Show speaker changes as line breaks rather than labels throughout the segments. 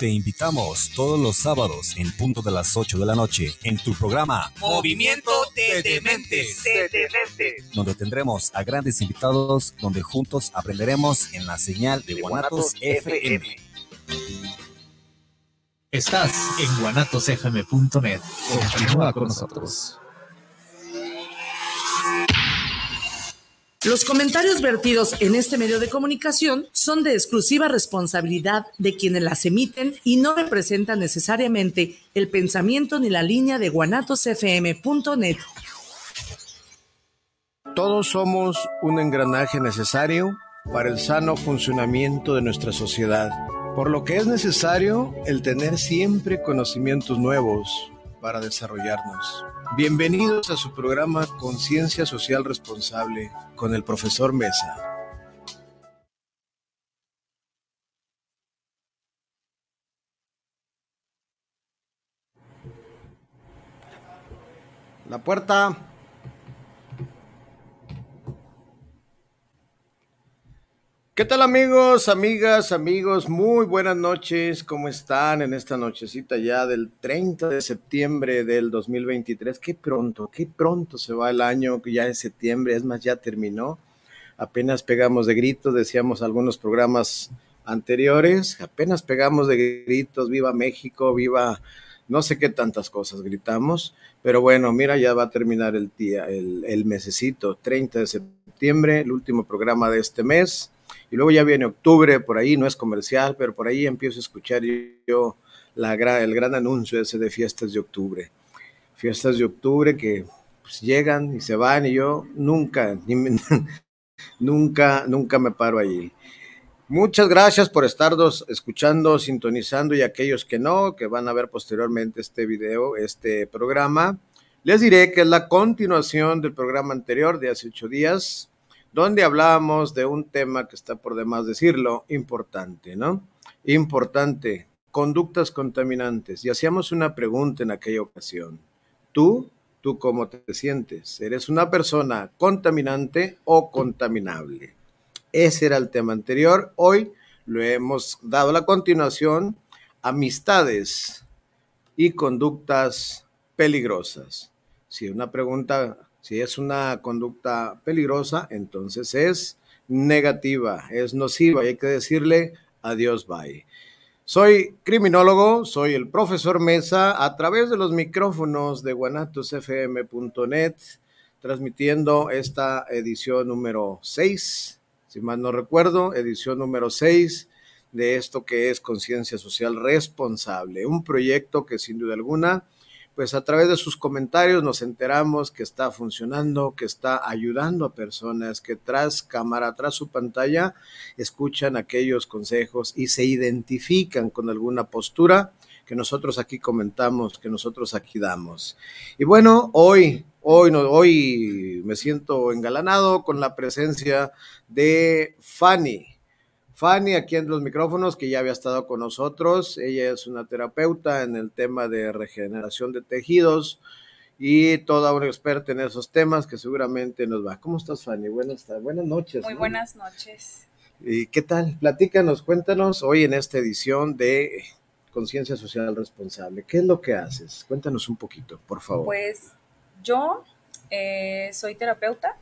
Te invitamos todos los sábados en punto de las 8 de la noche en tu programa
Movimiento de Dementes,
donde tendremos a grandes invitados donde juntos aprenderemos en la señal de Guanatos FM.
Estás en guanatosfm.net. Continúa con nosotros.
Los comentarios vertidos en este medio de comunicación son de exclusiva responsabilidad de quienes las emiten y no representan necesariamente el pensamiento ni la línea de guanatosfm.net.
Todos somos un engranaje necesario para el sano funcionamiento de nuestra sociedad, por lo que es necesario el tener siempre conocimientos nuevos para desarrollarnos. Bienvenidos a su programa Conciencia Social Responsable con el profesor Mesa. La puerta. ¿Qué tal amigos, amigas, amigos? Muy buenas noches. ¿Cómo están en esta nochecita ya del 30 de septiembre del 2023? Qué pronto, qué pronto se va el año, que ya es septiembre, es más, ya terminó. Apenas pegamos de gritos, decíamos algunos programas anteriores, apenas pegamos de gritos, viva México, viva no sé qué tantas cosas gritamos, pero bueno, mira, ya va a terminar el día, el, el mesecito, 30 de septiembre, el último programa de este mes y luego ya viene octubre, por ahí no es comercial, pero por ahí empiezo a escuchar yo la, el gran anuncio ese de fiestas de octubre. Fiestas de octubre que pues, llegan y se van y yo nunca, nunca, nunca me paro allí. Muchas gracias por estarnos escuchando, sintonizando y aquellos que no, que van a ver posteriormente este video, este programa. Les diré que es la continuación del programa anterior de hace ocho días, donde hablábamos de un tema que está por demás decirlo, importante, ¿no? Importante, conductas contaminantes. Y hacíamos una pregunta en aquella ocasión. ¿Tú, tú cómo te sientes? ¿Eres una persona contaminante o contaminable? Ese era el tema anterior. Hoy lo hemos dado la continuación, amistades y conductas peligrosas. Si una pregunta si es una conducta peligrosa, entonces es negativa, es nociva y hay que decirle adiós, bye. Soy criminólogo, soy el profesor Mesa a través de los micrófonos de guanatosfm.net, transmitiendo esta edición número 6, si mal no recuerdo, edición número 6 de esto que es Conciencia Social Responsable, un proyecto que sin duda alguna pues a través de sus comentarios nos enteramos que está funcionando, que está ayudando a personas que tras cámara, tras su pantalla, escuchan aquellos consejos y se identifican con alguna postura que nosotros aquí comentamos, que nosotros aquí damos. Y bueno, hoy, hoy, hoy me siento engalanado con la presencia de Fanny. Fanny aquí en los micrófonos, que ya había estado con nosotros. Ella es una terapeuta en el tema de regeneración de tejidos y toda una experta en esos temas que seguramente nos va. ¿Cómo estás, Fanny? Buenas, buenas noches.
Muy buenas noches.
¿Y qué tal? Platícanos, cuéntanos hoy en esta edición de Conciencia Social Responsable. ¿Qué es lo que haces? Cuéntanos un poquito, por favor.
Pues yo eh, soy terapeuta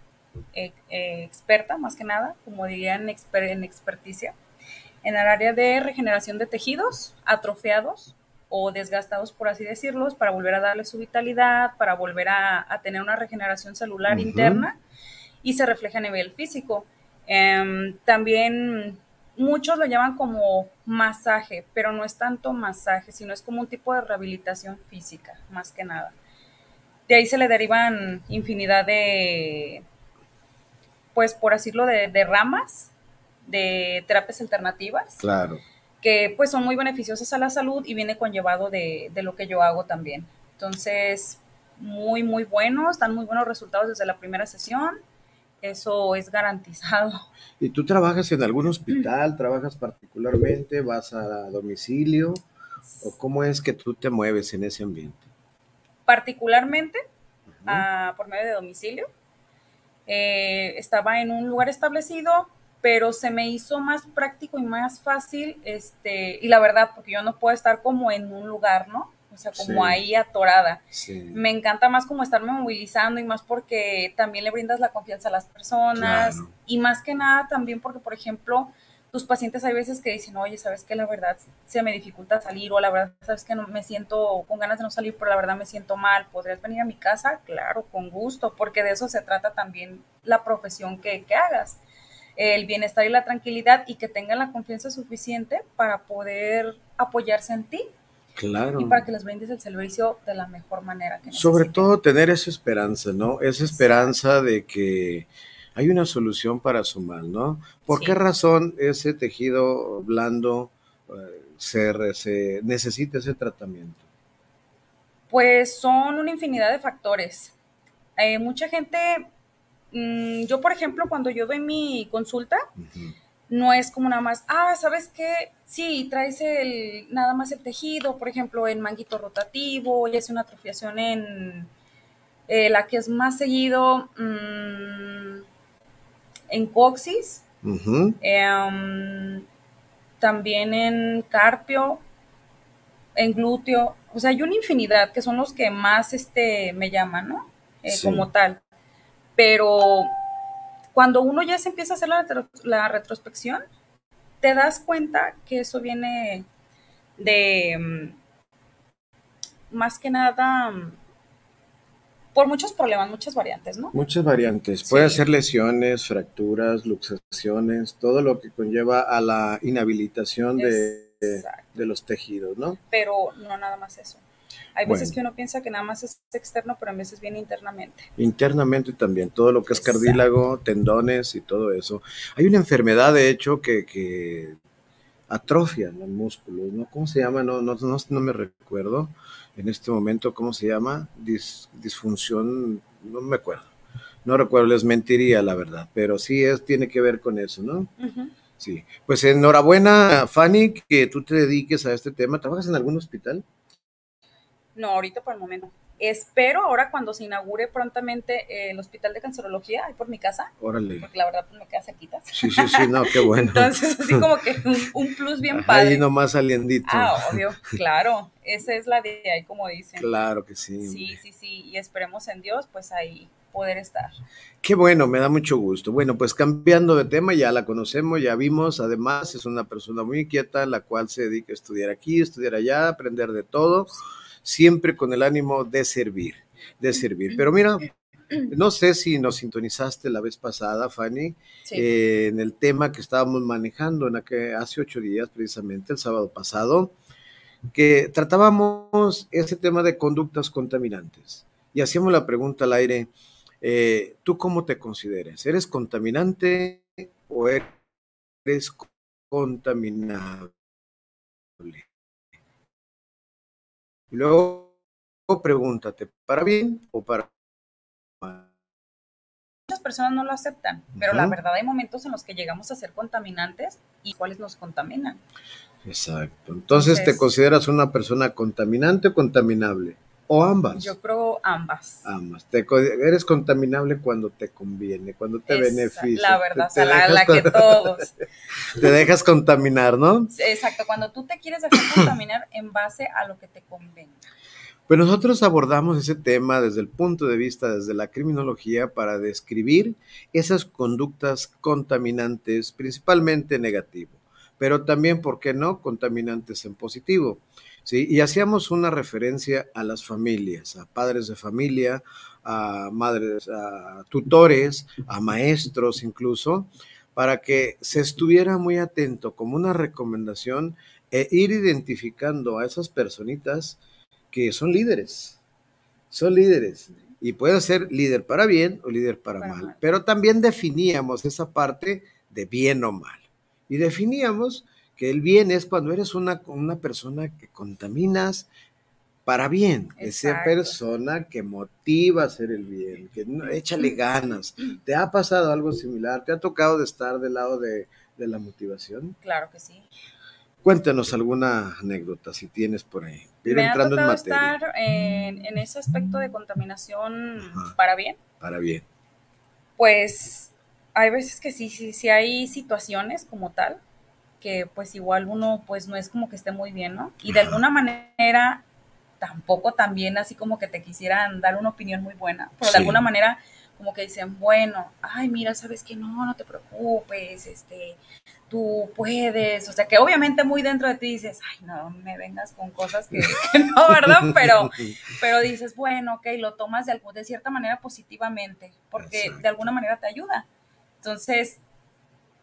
eh, eh, experta, más que nada, como dirían en experticia, en el área de regeneración de tejidos atrofiados o desgastados, por así decirlos, para volver a darle su vitalidad, para volver a, tener una regeneración celular interna y se refleja a nivel físico. Em, también muchos lo llaman como masaje, pero no es tanto masaje, sino es como un tipo de rehabilitación física, más que nada. De ahí se le derivan infinidad de, pues por decirlo, de, de ramas de terapias alternativas.
Claro.
Que pues son muy beneficiosas a la salud y viene conllevado de, de lo que yo hago también. Entonces, muy, muy buenos, dan muy buenos resultados desde la primera sesión eso es garantizado.
¿Y tú trabajas en algún hospital? ¿Trabajas particularmente? ¿Vas a domicilio? ¿O cómo es que tú te mueves en ese ambiente?
Particularmente ah, por medio de domicilio. Eh, estaba en un lugar establecido, pero se me hizo más práctico y más fácil, este, y la verdad, porque yo no puedo estar como en un lugar, ¿no? o sea, como ahí atorada. Me encanta más como estarme movilizando y más porque también le brindas la confianza a las personas y más que nada también porque, por ejemplo, tus pacientes hay veces que dicen, oye, sabes que la verdad se me dificulta salir o la verdad, sabes que no, me siento con ganas de no salir, pero la verdad me siento mal, ¿podrías venir a mi casa? Claro, con gusto, porque de eso se trata también la profesión que, que hagas el bienestar y la tranquilidad y que tengan la confianza suficiente para poder apoyarse en ti
Claro.
Y para que les brindes el servicio de la mejor manera. Que
Sobre todo tener esa esperanza, ¿no? Esa esperanza de que hay una solución para su mal, ¿no? ¿Por qué razón ese tejido blando eh, se, necesita ese tratamiento?
Pues son una infinidad de factores. Eh, mucha gente, mm, yo por ejemplo, cuando yo doy mi consulta, no es como nada más, ah, ¿sabes qué? Sí, traes el, nada más el tejido, por ejemplo, en manguito rotativo, y hace una atrofiación en eh, la que es más seguido mm, en coxis, em, también en carpio, en glúteo, o sea, hay una infinidad que son los que más este, me llaman, ¿no? Eh, como tal. Pero cuando uno ya se empieza a hacer la, retrospección, te das cuenta que eso viene de mm, más que nada mm, por muchos problemas, muchas variantes, ¿no?
Muchas variantes. Puede ser lesiones, fracturas, luxaciones, todo lo que conlleva a la inhabilitación de, de, los tejidos, ¿no?
Pero no nada más eso. Hay veces que uno piensa que nada más es externo, pero a veces viene internamente.
Internamente también, todo lo que es cartílago, tendones y todo eso. Hay una enfermedad, de hecho, que, que atrofia los músculos, ¿no? ¿Cómo se llama? No, no, no, me recuerdo en este momento, ¿cómo se llama? disfunción, no me acuerdo. No recuerdo, les mentiría la verdad, pero sí es, tiene que ver con eso, ¿no? Sí. Pues enhorabuena, Fanny, que tú te dediques a este tema. ¿Trabajas en algún hospital?
No, ahorita por el momento. Espero ahora cuando se inaugure prontamente eh, el Hospital de Cancerología, ahí por mi casa.
Órale.
Porque la verdad pues me queda cerquita.
Sí, sí, sí, no, qué bueno.
Entonces, así como que un, plus bien padre.
Ahí nomás saliendito.
Ah, obvio, claro. Esa es la de ahí, como dicen.
Claro que sí.
Sí, sí, sí. Y esperemos en Dios, pues ahí poder estar.
Qué bueno, me da mucho gusto. Bueno, pues cambiando de tema, ya la conocemos, ya vimos, además es una persona muy inquieta, la cual se dedica a estudiar aquí, estudiar allá, aprender de todo siempre con el ánimo de servir, de servir. Pero mira, no sé si nos sintonizaste la vez pasada, Fanny, eh, en el tema que estábamos manejando en aquel, hace ocho días, precisamente, el sábado pasado, que tratábamos ese tema de conductas contaminantes. Y hacíamos la pregunta al aire, eh, ¿tú cómo te consideras? ¿Eres contaminante o eres contaminable? Y luego pregúntate, ¿para bien o para mal?
Muchas personas no lo aceptan, pero la verdad hay momentos en los que llegamos a ser contaminantes y cuáles nos contaminan.
Exacto. Entonces, ¿te consideras una persona contaminante o contaminable? ¿O ambas?
Yo creo ambas.
Ambas. Te, eres contaminable cuando te conviene, cuando te beneficia.
La verdad, o sea, la, que todos.
Te dejas contaminar, ¿no?
Exacto, cuando tú te quieres dejar contaminar en base a lo que te convenga.
Pues nosotros abordamos ese tema desde el punto de vista, desde la criminología, para describir esas conductas contaminantes, principalmente negativo, pero también, ¿por qué no?, contaminantes en positivo. ¿Sí? Y hacíamos una referencia a las familias, a padres de familia, a madres, a tutores, a maestros incluso, para que se estuviera muy atento como una recomendación e ir identificando a esas personitas que son líderes, son líderes. Y puede ser líder para bien o líder para, mal. Pero también definíamos esa parte de bien o mal. Y definíamos que el bien es cuando eres una, una persona que contaminas para bien, esa persona que motiva a hacer el bien, que échale ganas. ¿Te ha pasado algo similar? ¿Te ha tocado de estar del lado de, la motivación?
Claro que sí.
Cuéntanos alguna anécdota si tienes por ahí.
Me entrando ha en estar en, ese aspecto de contaminación para bien.
Para bien.
Pues hay veces que sí, sí, sí hay situaciones como tal que pues igual uno pues no es como que esté muy bien, ¿no? Y de alguna manera tampoco también así como que te quisieran dar una opinión muy buena, pero de alguna manera como que dicen, bueno, ay, mira, sabes que no, no te preocupes, este, tú puedes, o sea, que obviamente muy dentro de ti dices, ay, no me vengas con cosas que, no, ¿verdad? Pero, pero dices, bueno, ok, lo tomas de, de cierta manera positivamente, porque de alguna manera te ayuda. Entonces,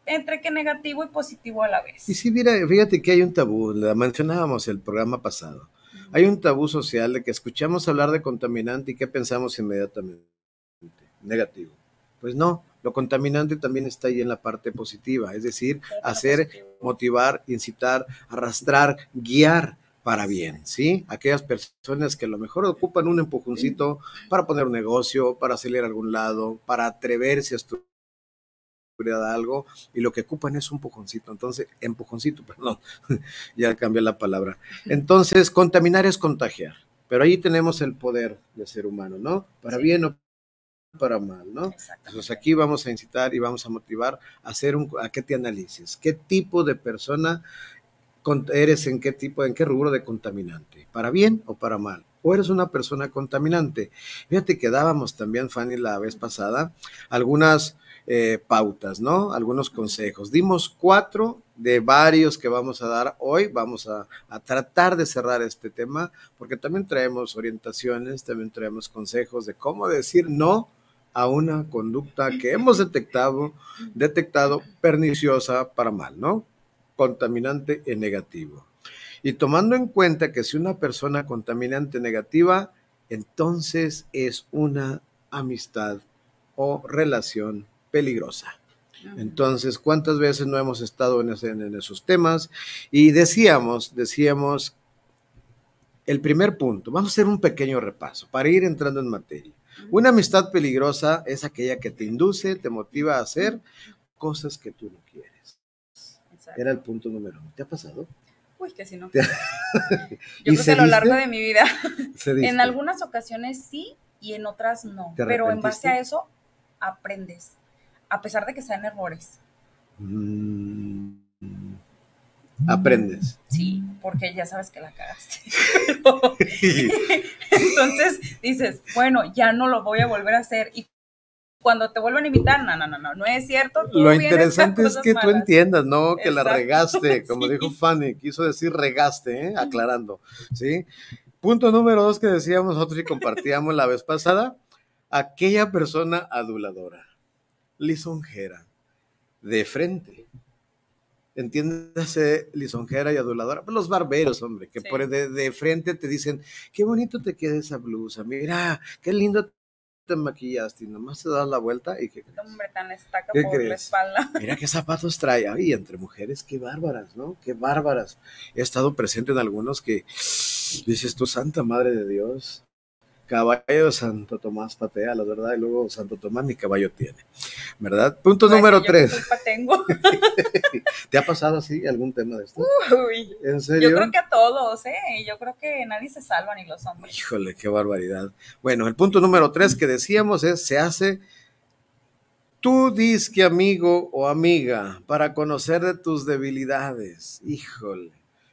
entre que negativo y positivo a la vez.
Y sí, mira, fíjate que hay un tabú, la mencionábamos el programa pasado. Hay un tabú social de que escuchamos hablar de contaminante y ¿qué pensamos inmediatamente? Negativo. Pues no, lo contaminante también está ahí en la parte positiva, es decir, hacer, motivar, incitar, arrastrar, guiar para bien, ¿sí? Aquellas personas que a lo mejor ocupan un empujoncito para poner un negocio, para salir a algún lado, para atreverse a estudiar algo y lo que ocupan es un pujoncito. Entonces, empujoncito, perdón, ya cambié la palabra. Entonces, contaminar es contagiar, pero ahí tenemos el poder de ser humano, ¿no? Para bien o para mal, ¿no? Entonces aquí vamos a incitar y vamos a motivar a hacer un, a que te analices, qué tipo de persona eres en qué tipo, en qué rubro de contaminante, para bien o para mal o eres una persona contaminante. Fíjate que dábamos también, Fanny, la vez pasada, algunas eh, pautas, ¿no? Algunos consejos. Dimos cuatro de varios que vamos a dar hoy. Vamos a, tratar de cerrar este tema porque también traemos orientaciones, también traemos consejos de cómo decir no a una conducta que hemos detectado, detectado perniciosa para mal, ¿no? Contaminante en negativo. Y tomando en cuenta que si una persona contaminante negativa, entonces es una amistad o relación peligrosa. Entonces, ¿cuántas veces no hemos estado en, en, esos temas? Y decíamos, decíamos, el primer punto, vamos a hacer un pequeño repaso para ir entrando en materia. Una amistad peligrosa es aquella que te induce, te motiva a hacer cosas que tú no quieres. Era el punto número uno. ¿Te ha pasado?
Uy, que si no. Yo creo que a lo largo de mi vida, en algunas ocasiones sí y en otras no. Pero en base a eso, aprendes a pesar de que sean errores.
Mm, aprendes.
Sí, porque ya sabes que la cagaste. Entonces dices, bueno, ya no lo voy a volver a hacer. Y cuando te vuelven a invitar, no, no, no, no, no es cierto.
Lo interesante es que tú entiendas, ¿no? Que la regaste, como dijo Fanny, quiso decir regaste, ¿eh? aclarando, ¿sí? Punto número dos que decíamos nosotros y compartíamos la vez pasada, aquella persona aduladora lisonjera, de frente. Entiéndase lisonjera y aduladora. Pues los barberos, hombre, que por de, frente te dicen, qué bonito te queda esa blusa, mira, qué lindo te maquillaste y nomás te das la vuelta y que
Hombre, tan estaca por la espalda.
Mira qué zapatos trae. Ay, entre mujeres, qué bárbaras, ¿no? Qué bárbaras. He estado presente en algunos que dices tú, Santa Madre de Dios, caballo Santo Tomás patea, la verdad, y luego Santo Tomás ni caballo tiene, ¿verdad? Punto número tres.
Tengo.
¿Te ha pasado así algún tema de esto?
Uy, ¿En serio? Yo creo que a todos, ¿eh? Yo creo que nadie se salva, ni los hombres.
Híjole, qué barbaridad. Bueno, el punto número tres que decíamos es, se hace Tú disque amigo o amiga para conocer de tus debilidades. Híjole.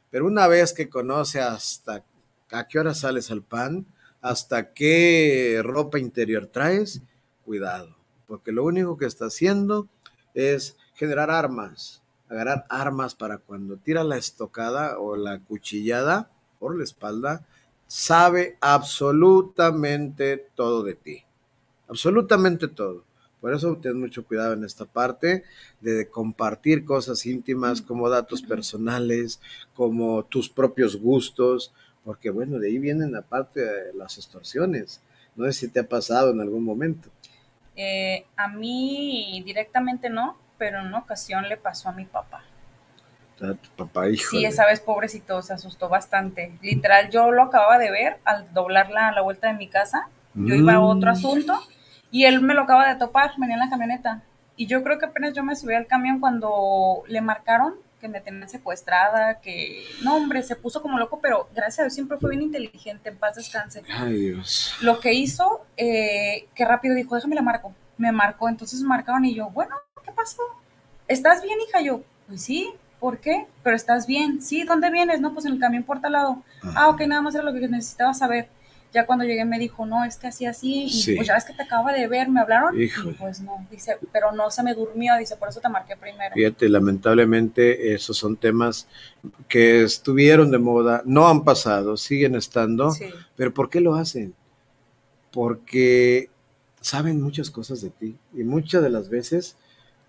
Pero una vez que conoce hasta a qué hora sales al pan, hasta qué ropa interior traes, cuidado, porque lo único que está haciendo es generar armas, agarrar armas para cuando tira la estocada o la cuchillada por la espalda, sabe absolutamente todo de ti, absolutamente todo. Por eso ten mucho cuidado en esta parte de compartir cosas íntimas como datos personales, como tus propios gustos, porque bueno, de ahí vienen aparte las extorsiones. No sé si te ha pasado en algún momento.
Eh, a mí directamente no, pero en una ocasión le pasó a mi papá.
A tu papá, hijo.
Sí, esa vez pobrecito, se asustó bastante. Literal, yo lo acababa de ver al doblarla a la vuelta de mi casa. Yo iba a otro
Mm.
asunto y él me lo acaba de topar, venía en la camioneta. Y yo creo que apenas yo me subí al camión cuando le marcaron que me tenían secuestrada, que no, hombre, se puso como loco, pero gracias a Dios siempre fue bien inteligente, en paz descanse.
Ay, Dios.
Lo que hizo, eh, que rápido dijo, déjame la marco. Me marcó, entonces marcaron y yo, bueno, ¿qué pasó? ¿Estás bien, hija? Yo, pues sí, ¿por qué? Pero estás bien. Sí, ¿dónde vienes? No, pues en el camión por tal lado. Ah, ok, nada más era lo que necesitaba saber. Ya cuando llegué me dijo, no, es que así, así, y
Sí.
pues ya ves que te acaba de ver, me hablaron.
Híjole.
Y pues no, dice, pero no se me durmió, dice, por eso te marqué primero.
Fíjate, lamentablemente esos son temas que estuvieron de moda, no han pasado, siguen estando,
Sí.
pero ¿por qué lo hacen? Porque saben muchas cosas de ti y muchas de las veces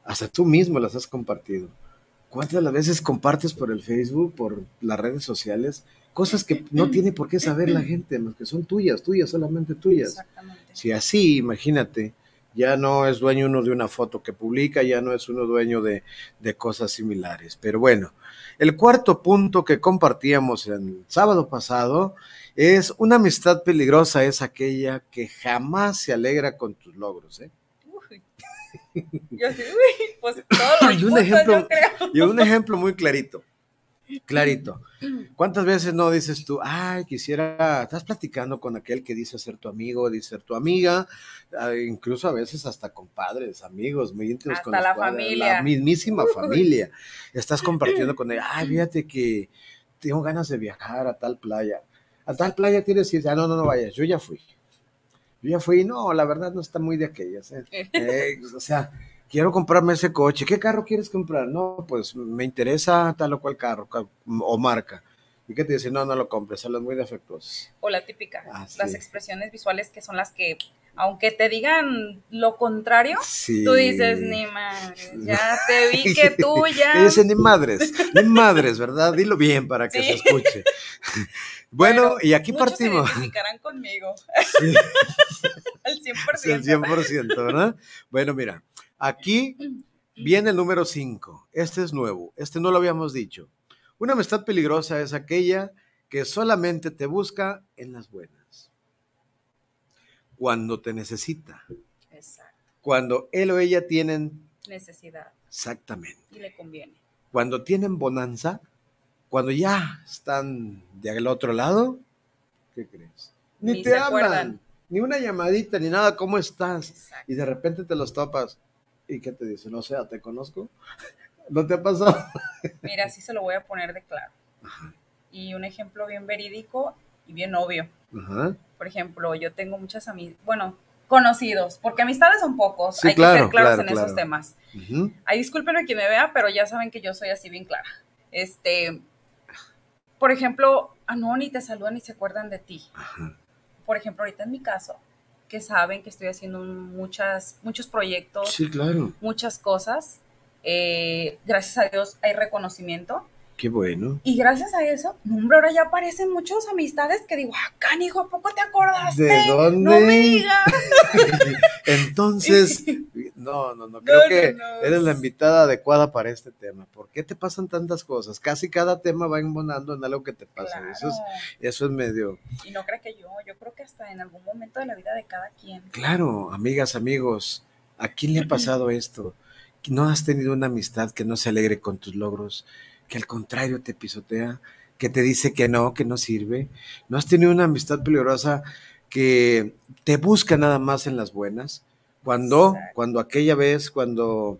hasta tú mismo las has compartido. ¿Cuántas de las veces compartes por el Facebook, por las redes sociales, cosas que no tiene por qué saber la gente, más que son tuyas, tuyas, solamente tuyas?
Exactamente.
Si así, imagínate, ya no es dueño uno de una foto que publica, ya no es uno dueño de, de cosas similares. Pero bueno, el cuarto punto que compartíamos el sábado pasado es una amistad peligrosa es aquella que jamás se alegra con tus logros. ¿eh?
Uy. Yo sí, uy, pues todos los
Y un ejemplo-
yo creo.
Y un ejemplo muy clarito, clarito. ¿Cuántas veces no dices tú, ay, quisiera, estás platicando con aquel que dice ser tu amigo, dice ser tu amiga, ah, incluso a veces hasta con padres, amigos, muy íntimos con
Hasta
los
la familia.
la mismísima familia. Estás compartiendo con él, ay, fíjate que tengo ganas de viajar a tal playa. A tal playa tienes que ir, ah, no, no, no vayas, yo ya fui. Yo ya fui, no, la verdad no está muy de aquellas. ¿eh? Eh, o sea, quiero comprarme ese coche. ¿Qué carro quieres comprar? No, pues me interesa tal o cual carro ca- o marca. ¿Y qué te dice? No, no lo compres, son los muy defectuosos.
O la típica,
Ah, sí.
las expresiones visuales que son las que, aunque te digan lo contrario,
Sí.
tú dices, ni madre, ya te vi que tú ya...
Que dicen ni madres, ni madres, ¿verdad? Dilo bien para que
Sí.
se escuche. Bueno, y aquí
muchos
partimos.
se identificarán conmigo,
Sí.
al 100%.
Sí, el 100%, ¿verdad? Bueno, mira, aquí viene el número 5. Este es nuevo, este no lo habíamos dicho. Una amistad peligrosa es aquella que solamente te busca en las buenas. Cuando te necesita.
Exacto,
Cuando él o ella tienen
necesidad
exactamente.
y le conviene.
Cuando tienen bonanza, cuando ya están del otro lado, ¿qué crees? Ni,
Ni
te hablan,
acuerdan.
ni una llamadita, ni nada, ¿cómo estás?
Exacto.
y de repente te los topas. ¿Y qué te dicen? O sea, ¿te conozco? ¿No te ha pasado?
Mira, así se lo voy a poner de claro. Y un ejemplo bien verídico y bien obvio.
Ajá.
Por ejemplo, yo tengo muchas amigas, bueno, conocidos, porque amistades son pocos,
Sí,
hay
claro,
que ser claros
claro,
en
claro.
esos temas.
Ujú.
Ahí discúlpenme quien me vea, pero ya saben que yo soy así bien clara. Este, por ejemplo, ah, no, ni te saludan ni se acuerdan de ti.
Ajá.
Por ejemplo, ahorita en mi caso, que saben que estoy haciendo muchas, muchos proyectos,
Sí, claro.
muchas cosas. eh, gracias a Dios hay reconocimiento.
Qué bueno.
Y gracias a eso, no, hombre, ahora ya aparecen muchas amistades que digo, ah, canijo, ¿a poco te acordaste?
¿De dónde?
No me digas.
Entonces, no, no, no, creo
No,
que
no,
eres la invitada adecuada para este tema. ¿Por qué te pasan tantas cosas? Casi cada tema va embonando en algo que te pasa.
Claro.
Eso, es, eso es medio...
Y no creo que yo, yo creo que hasta en algún momento de la vida de cada quien.
Claro, amigas, amigos, ¿a quién le ha pasado esto? ¿No has tenido una amistad que no se alegre con tus logros, que al contrario te pisotea, que te dice que no, que no sirve? ¿No has tenido una amistad peligrosa que te busca nada más en las buenas? Cuando,
Exacto.
cuando aquella vez, cuando...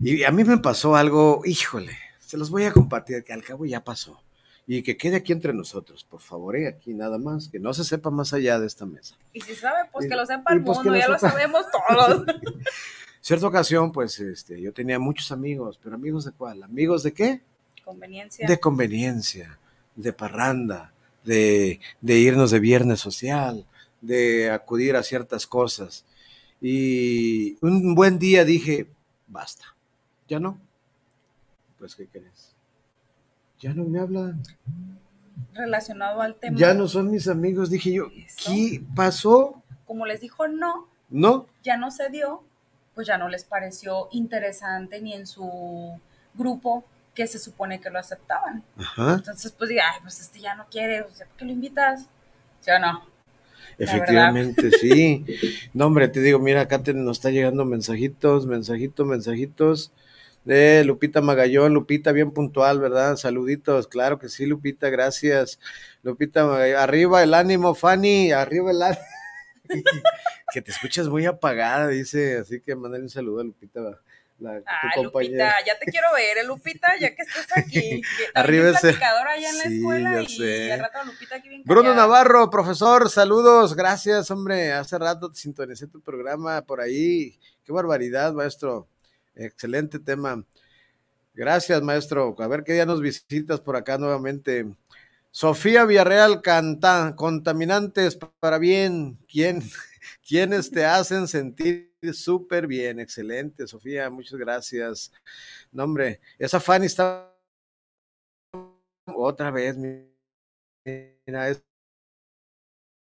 Y a mí me pasó algo, híjole, se los voy a compartir, que al cabo ya pasó. Y que quede aquí entre nosotros, por favor, ¿eh? aquí nada más, que no se sepa más allá de esta mesa.
Y si sabe, pues
Y-
que lo sepa el
pues
mundo,
lo
ya lo sabemos todos.
Cierta ocasión, pues, este, yo tenía muchos amigos, pero amigos de cuál? ¿Amigos de qué?
Conveniencia.
De conveniencia, de parranda, de, de irnos de viernes social, de acudir a ciertas cosas. Y un buen día dije, basta, ya no. Pues, ¿qué crees? Ya no me hablan.
Relacionado al tema.
Ya no son mis amigos. Dije yo,
Eso.
¿qué pasó?
Como les dijo no,
No,
ya no se dio, pues ya no les pareció interesante ni en su grupo que se supone que lo aceptaban.
ajá,
Entonces, pues diga, ay, pues este ya no quiere, o sea, ¿por qué lo invitas? ¿Sí o no?
Efectivamente, sí. No, hombre, te digo, mira, acá te, nos está llegando mensajitos, mensajitos, mensajitos de Lupita Magallón. Lupita, bien puntual, ¿verdad? Saluditos, claro que sí, Lupita, gracias. Lupita, Magallón, arriba el ánimo, Fanny, arriba el ánimo. que te escuchas muy apagada, dice, así que mandale un saludo a Lupita, la, tu compañera.
Lupita, ya te quiero ver, ¿eh, Lupita, ya que estás aquí.
Arriba
también
ese-
platicadora allá en la
Sí,
escuela
ya
y,
sé.
y al rato Lupita aquí bien
Bruno
callada.
Navarro, profesor, saludos, gracias, hombre. Hace rato te sintonicé tu programa por ahí. Qué barbaridad, maestro. Excelente tema. Gracias, maestro. A ver qué día nos visitas por acá nuevamente. Sofía Villarreal canta, contaminantes para bien. ¿Quién, ¿Quiénes te hacen sentir súper bien? Excelente, Sofía, muchas gracias. No, hombre, esa Fanny está otra vez, mira, es-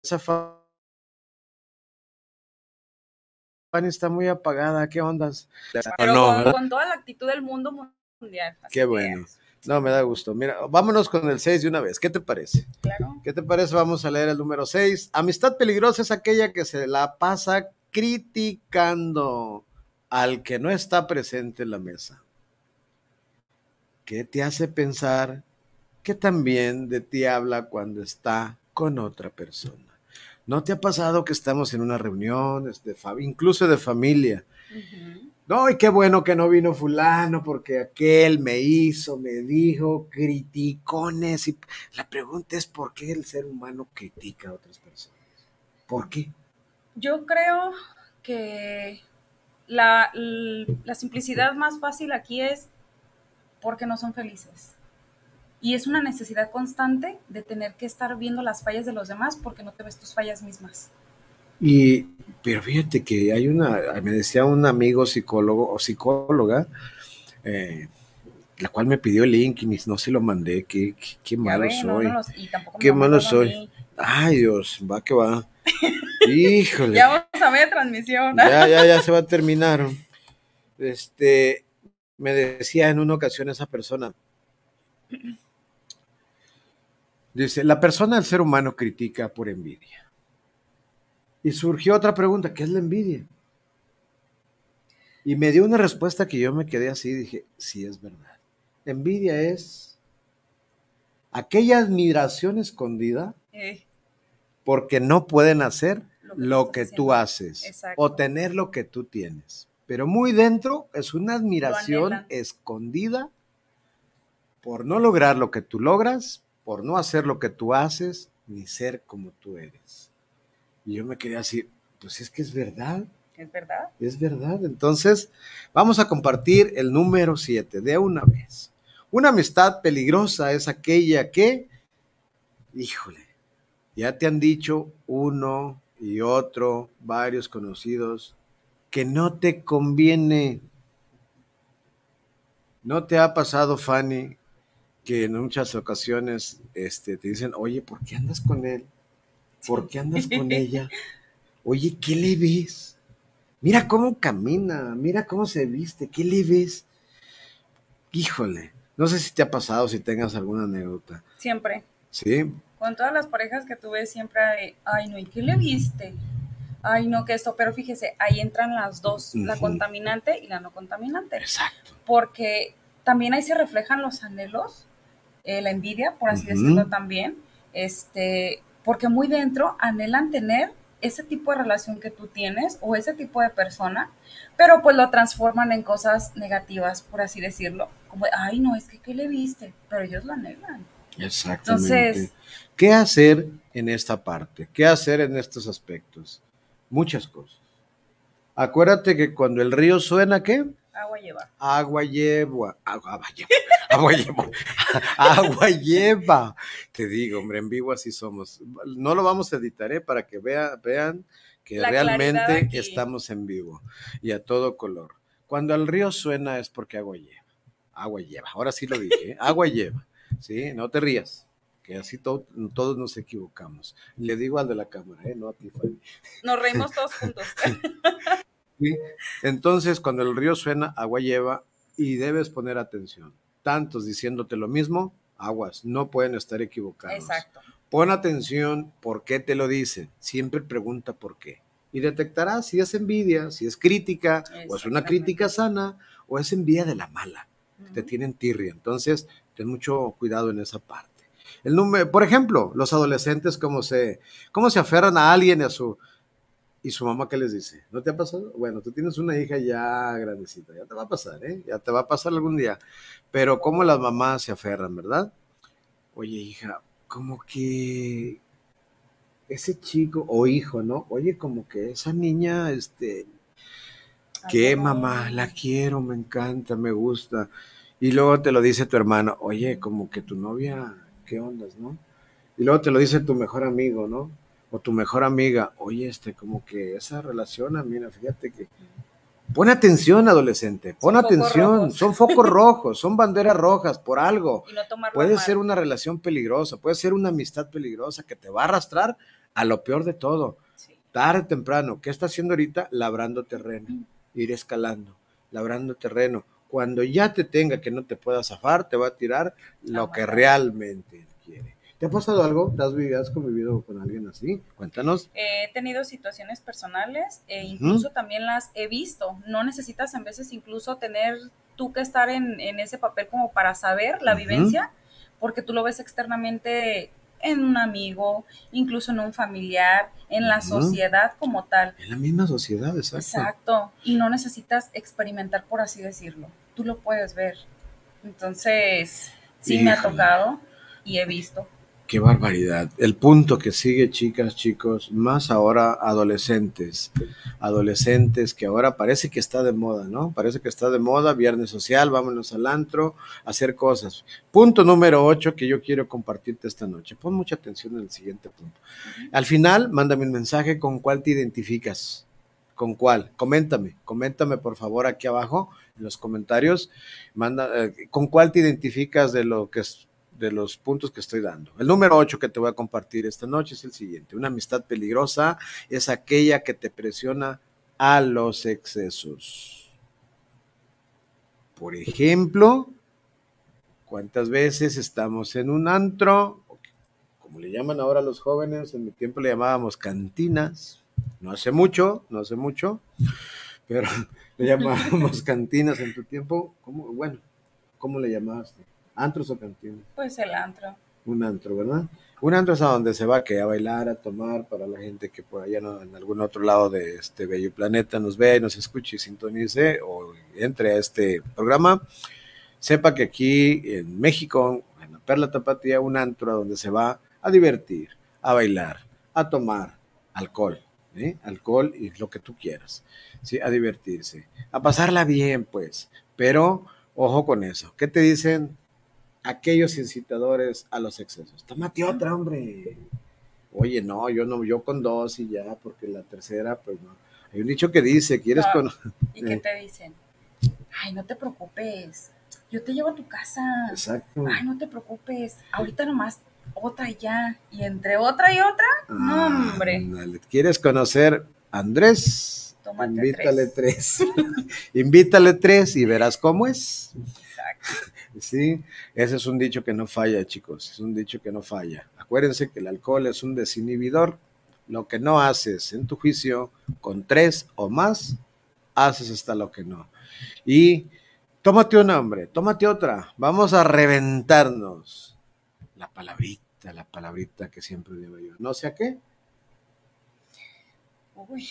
esa fa- Fanny está muy apagada, ¿qué ondas?
Pero
no,
con, toda la actitud del mundo mundial.
Qué
que,
bueno. No, me da gusto. Mira, vámonos con el 6 de una vez. ¿Qué te parece?
Claro.
¿Qué te parece? Vamos a leer el número 6. Amistad peligrosa es aquella que se la pasa criticando al que no está presente en la mesa. ¿Qué te hace pensar que también de ti habla cuando está con otra persona? ¿No te ha pasado que estamos en una reunión, de fa- incluso de familia? No, y qué bueno que no vino fulano porque aquel me hizo, me dijo, criticones. Y la pregunta es por qué el ser humano critica a otras personas. ¿Por qué?
Yo creo que la, la simplicidad más fácil aquí es porque no son felices. Y es una necesidad constante de tener que estar viendo las fallas de los demás porque no te ves tus fallas mismas.
Y, pero fíjate que hay una, me decía un amigo psicólogo o psicóloga, eh, la cual me pidió el link y no se lo mandé, qué, qué, malo soy.
no los-
Qué
lo
malo soy. Ay Dios, va que va. Híjole.
Ya vamos a ver transmisión.
ya, ya, ya se va a terminar. Este, me decía en una ocasión esa persona, dice, la persona, el ser humano, critica por envidia. Y surgió otra pregunta, ¿qué es la envidia? Y me dio una respuesta que yo me quedé así, dije, sí, es verdad. Envidia es aquella admiración escondida
Eh,
porque no pueden hacer
Lo que tú
lo
estás
que
haciendo.
tú haces
Exacto.
o tener lo que tú tienes. Pero muy dentro es una admiración escondida por no lograr lo que tú logras, por no hacer lo que tú haces, ni ser como tú eres. Y yo me quedé así, pues es que es verdad,
es verdad.
es verdad. Entonces, vamos a compartir el número 7 de una vez. Una amistad peligrosa es aquella que, híjole, ya te han dicho uno y otro, varios conocidos, que no te conviene. ¿No te ha pasado, Fanny, que en muchas ocasiones este, te dicen, oye, ¿por qué andas con él? ¿Por qué andas con ella? Oye, ¿qué le ves? Mira cómo camina, mira cómo se viste, ¿qué le ves? Híjole, no sé si te ha pasado, si tengas alguna anécdota.
Siempre.
¿Sí?
Con todas las parejas que tuve siempre hay, ay no, ¿y qué le viste? Ay no, que esto, pero fíjese, ahí entran las dos, la contaminante y la no contaminante.
Exacto.
porque también ahí se reflejan los anhelos, eh, la envidia, por así decirlo también, este, porque muy dentro anhelan tener ese tipo de relación que tú tienes o ese tipo de persona, pero pues lo transforman en cosas negativas, por así decirlo, como, ay no, es que ¿qué le viste? Pero ellos lo anhelan.
Exactamente.
Entonces-
¿Qué hacer en esta parte? ¿Qué hacer en estos aspectos? Muchas cosas. Acuérdate que cuando el río suena, ¿qué?
Agua lleva.
Agua lleva, agua, lleva, agua lleva, agua lleva. Te digo, hombre, en vivo así somos. No lo vamos a editar, ¿eh? Para que vea, vean que realmente estamos en vivo y a todo color. Cuando el río suena es porque agua lleva. Agua lleva. Ahora sí lo dije, ¿eh? agua lleva. ¿Sí? No te rías, que así todos nos equivocamos. Le digo al de la cámara, ¿eh? no a ti,
Nos reímos todos juntos.
Entonces, cuando el río suena, agua lleva y debes poner atención. Tantos diciéndote lo mismo, aguas, no pueden estar equivocados. Exacto. Pon atención por qué te lo dicen. Siempre pregunta por qué. Y detectarás si es envidia, si es crítica, o es una crítica sana, o es envidia de la mala. Te tienen tirria. Entonces, ten mucho cuidado en esa parte. El número, por ejemplo, los adolescentes, cómo se, cómo se aferran a alguien y a su, ¿Y su mamá qué les dice? ¿No te ha pasado? Bueno, tú tienes una hija ya grandecita, ya te va a pasar, ¿eh? Ya te va a pasar algún día. Pero cómo las mamás se aferran, ¿verdad? Oye, hija, como que ese chico o hijo, ¿no? Oye, como que esa niña, este, ¿qué mamá? La quiero, me encanta, me gusta. Y luego te lo dice tu hermano, oye, como que tu novia, ¿qué ondas, no? Y luego te lo dice tu mejor amigo, ¿no? O tu mejor amiga, oye, este, como que esa relación, mira, fíjate que Pon atención, adolescente, pon atención. Son focos rojos, son banderas rojas por algo. puede ser una relación peligrosa, puede ser una amistad peligrosa que te va a arrastrar a lo peor de todo. Tarde o temprano, ¿qué está haciendo ahorita? Labrando terreno, ir escalando, labrando terreno. Cuando ya te tenga que no te pueda zafar, te va a tirar lo que realmente quiere. ¿Te ha pasado algo? ¿Te has, convivido con alguien así? Cuéntanos.
he tenido situaciones personales e incluso también las he visto. No necesitas en veces incluso tener tú que estar en, ese papel como para saber la vivencia, porque tú lo ves externamente en un amigo, incluso en un familiar, en la sociedad como tal.
En la misma sociedad, exacto.
Exacto. Y no necesitas experimentar, por así decirlo. Tú lo puedes ver. Entonces, sí me ha tocado y he visto.
Qué barbaridad. El punto que sigue, chicas, chicos, más ahora adolescentes. Adolescentes que ahora parece que está de moda, ¿no? Parece que está de moda, viernes social, vámonos al antro, hacer cosas. Punto número 8 que yo quiero compartirte esta noche. Pon mucha atención en el siguiente punto. Al final, mándame un mensaje con cuál te identificas. ¿Con cuál? Coméntame, coméntame por favor aquí abajo en los comentarios. Manda, eh, ¿Con cuál te identificas de lo que es de los puntos que estoy dando. El número 8 que te voy a compartir esta noche es el siguiente. Una amistad peligrosa es aquella que te presiona a los excesos. Por ejemplo, ¿cuántas veces estamos en un antro? Como le llaman ahora los jóvenes, en mi tiempo le llamábamos cantinas. No hace mucho, no hace mucho, pero le llamábamos cantinas en tu tiempo. ¿Cómo? Bueno, ¿cómo le llamaste? ¿Antros o cantinas?
Pues el antro.
Un antro, ¿verdad? Un antro es a donde se va que a bailar, a tomar, para la gente que por allá no, en algún otro lado de este bello planeta nos ve, nos escuche y sintonice o entre a este programa. Sepa que aquí en México, en la Perla Tapatía, un antro a donde se va a divertir, a bailar, a tomar alcohol, ¿eh? alcohol y lo que tú quieras, ¿sí? a divertirse, a pasarla bien, pues, pero ojo con eso. ¿Qué te dicen? Aquellos incitadores a los excesos. Tómate otra, hombre. Oye, no, yo no, yo con dos y ya, porque la tercera, pues no. Hay un dicho que dice, ¿quieres con...?
¿Y qué te dicen? Ay, no te preocupes, yo te llevo a tu casa. Exacto. Ay, no te preocupes, ahorita nomás otra y ya. Y entre otra y otra, no, hombre.
¿Quieres conocer a Andrés? Tómate Invítale tres. Invítale tres y verás cómo es. Exacto. Sí, ese es un dicho que no falla, chicos, es un dicho que no falla. Acuérdense que el alcohol es un desinhibidor. Lo que no haces en tu juicio con tres o más, haces hasta lo que no. Y tómate un hombre, tómate otra. Vamos a reventarnos. La palabrita, la palabrita que siempre digo yo. No sé a qué. Uy.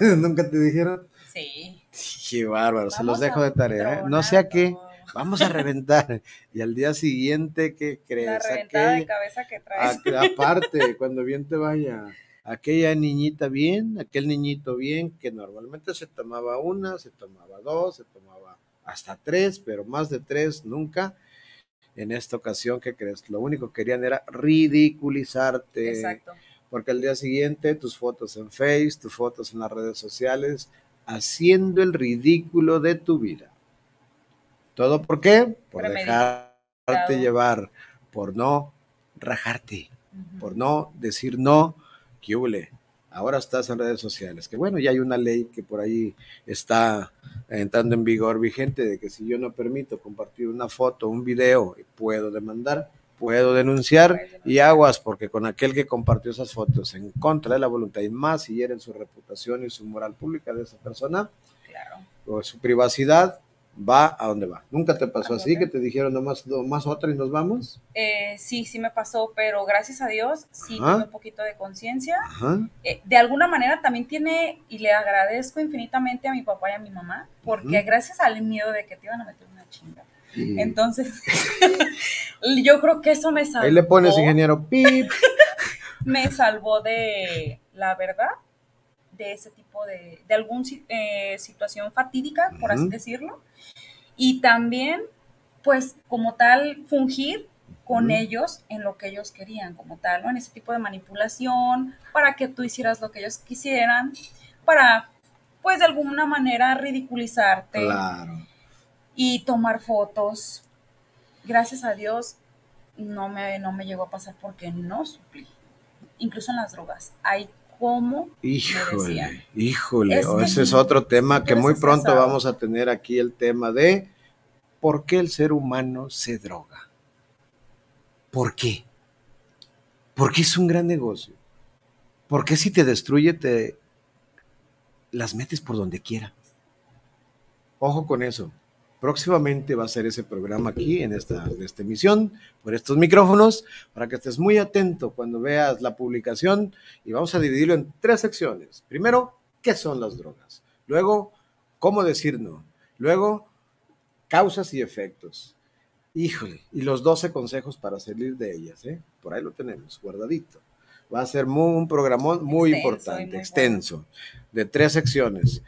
¿Nunca te dijeron? Sí. Qué bárbaro, se los dejo de tarea. ¿eh? No sé a qué vamos a reventar. Y al día siguiente, ¿qué crees? La
reventada de cabeza que traes.
aparte, cuando bien te vaya, aquella niñita bien, aquel niñito bien, que normalmente se tomaba una, se tomaba dos, se tomaba hasta tres, pero más de tres nunca. En esta ocasión, ¿qué crees? Lo único que querían era ridiculizarte. Exacto. porque al día siguiente tus fotos en Face, tus fotos en las redes sociales, haciendo el ridículo de tu vida. ¿Todo por qué? Por dejarte llevar, por no rajarte, por no decir no, que huele. Ahora estás en redes sociales, que bueno, ya hay una ley que por ahí está entrando en vigor vigente de que si yo no permito compartir una foto, un video, puedo demandar, puedo denunciar y aguas, porque con aquel que compartió esas fotos en contra de la voluntad y más si hieren su reputación y su moral pública de esa persona, o su privacidad, va a donde va. ¿Nunca te pasó así que te dijeron nomás, más otra y nos vamos?
Eh, sí, sí me pasó, pero gracias a Dios sí tuve un poquito de conciencia. Eh, de alguna manera también tiene, y le agradezco infinitamente a mi papá y a mi mamá, porque gracias al miedo de que te iban a meter una chinga. Entonces, yo creo que eso me salvó.
Ahí le pones ingeniero pip.
me salvó de, la verdad, de ese tipo de, de alguna eh, situación fatídica, por así decirlo y también, pues, como tal, fungir con ellos en lo que ellos querían, como tal, ¿no? En ese tipo de manipulación, para que tú hicieras lo que ellos quisieran, para, pues, de alguna manera ridiculizarte.
Claro.
Y tomar fotos. Gracias a Dios, no me, no me llegó a pasar porque no suplí. Incluso en las drogas. Hay como
Híjole, híjole, ese es otro tema que muy pronto vamos a tener aquí el tema de por qué el ser humano se droga. ¿Por qué? Porque es un gran negocio. Porque si te destruye, te las metes por donde quiera. Ojo con eso. Próximamente va a ser ese programa aquí en esta, esta emisión, por estos micrófonos, para que estés muy atento cuando veas la publicación y vamos a dividirlo en tres secciones. Primero, ¿qué son las drogas? Luego, ¿cómo decir no? Luego, causas y efectos. Híjole, y los 12 consejos para salir de ellas, ¿eh? Por ahí lo tenemos, guardadito. Va a ser un programón muy importante, extenso, de tres secciones.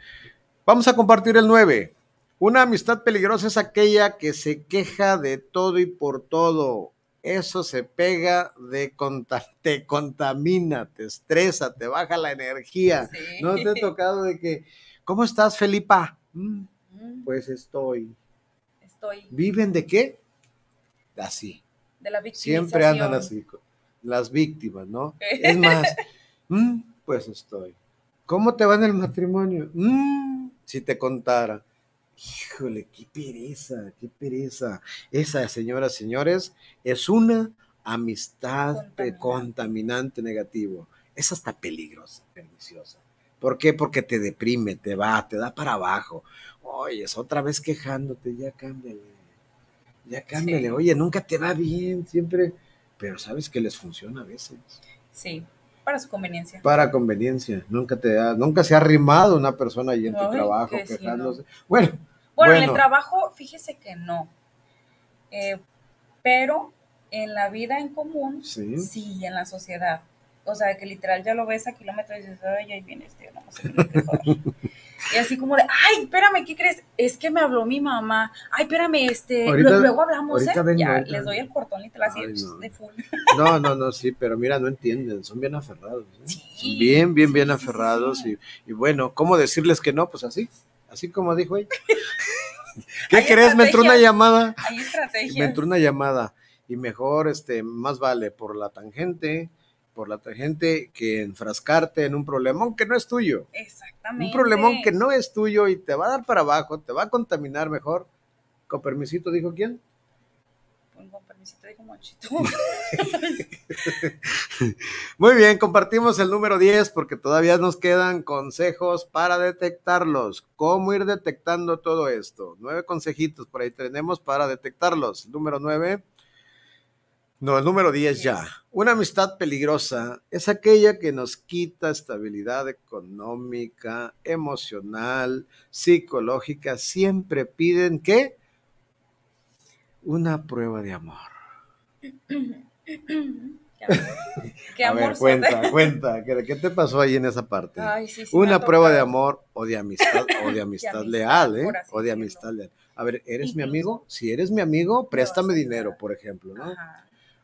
Vamos a compartir el 9 una amistad peligrosa es aquella que se queja de todo y por todo. Eso se pega, de te contamina, te estresa, te baja la energía. ¿No te ha tocado de que, ¿cómo estás, Felipa? Mm, mm. pues estoy.
Estoy.
¿Viven de qué? Así.
De la
Siempre andan así, las víctimas, ¿no? es más, mm, pues estoy. ¿Cómo te va en el matrimonio? si te contara. Híjole, qué pereza, qué pereza. Esa, señoras, señores, es una amistad contaminante, negativo. Es hasta peligrosa, perniciosa. ¿Por qué? Porque te deprime, te va, te da para abajo. Oye, es otra vez quejándote, ya cámbiale. Ya cámbiale. Oye, nunca te va bien, siempre. Pero sabes que les funciona a veces.
Sí, para su conveniencia.
Para conveniencia. Nunca te ha, nunca se ha arrimado una persona ahí en tu trabajo quejándose. Bueno,
bueno, en el trabajo, fíjese que no. Eh, pero en la vida en común, sí. en la sociedad. O sea, que literal ya lo ves a kilómetros y dices, ay, ahí viene este, no sé qué Y así como de, ay, espérame, ¿qué crees? Es que me habló mi mamá. Ay, espérame, este, luego hablamos, ¿eh? ya, les doy el cortón literal así de full.
No, no, no, sí, pero mira, no entienden, son bien aferrados. ¿eh? bien, bien, bien aferrados. y, y bueno, ¿cómo decirles que no? Pues así. Así como dijo ella. ¿Qué crees? Me entró una llamada.
Hay
Me entró una llamada. Y mejor, este, más vale por la tangente, por la tangente, que enfrascarte en un problemón que no es tuyo.
Exactamente.
Un problemón que no es tuyo y te va a dar para abajo, te va a contaminar mejor. Con permisito, dijo quién? Muy bien, compartimos el número 10 porque todavía nos quedan consejos para detectarlos. ¿Cómo ir detectando todo esto? Nueve consejitos por ahí tenemos para detectarlos. número 9. No, el número 10 ya. Una amistad peligrosa es aquella que nos quita estabilidad económica, emocional, psicológica. Siempre piden que una prueba de amor.
Qué amor.
A ver, cuenta, cuenta, ¿qué, te pasó ahí en esa parte? Una prueba de amor o de amistad, o de amistad, leal, ¿eh? O de amistad leal. A ver, ¿eres mi amigo? Si eres mi amigo, préstame dinero, por ejemplo, ¿no?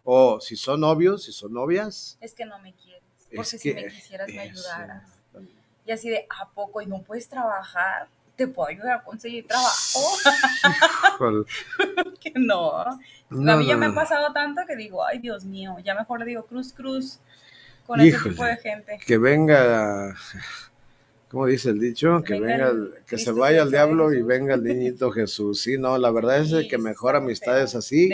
O si son novios, si son novias.
Es que no me quieres. porque si me quisieras me ayudaras. Y así de, ¿a poco? ¿Y no puedes trabajar? ¿Te puedo ayudar a conseguir trabajo? que no. a mí ya me ha pasado tanto que digo, ay Dios mío, ya mejor le digo cruz, cruz con ese tipo de gente.
Que venga ¿Cómo dice el dicho? Que venga, que se vaya al diablo y venga el niñito Jesús. Sí, no, la verdad es que mejor amistades así.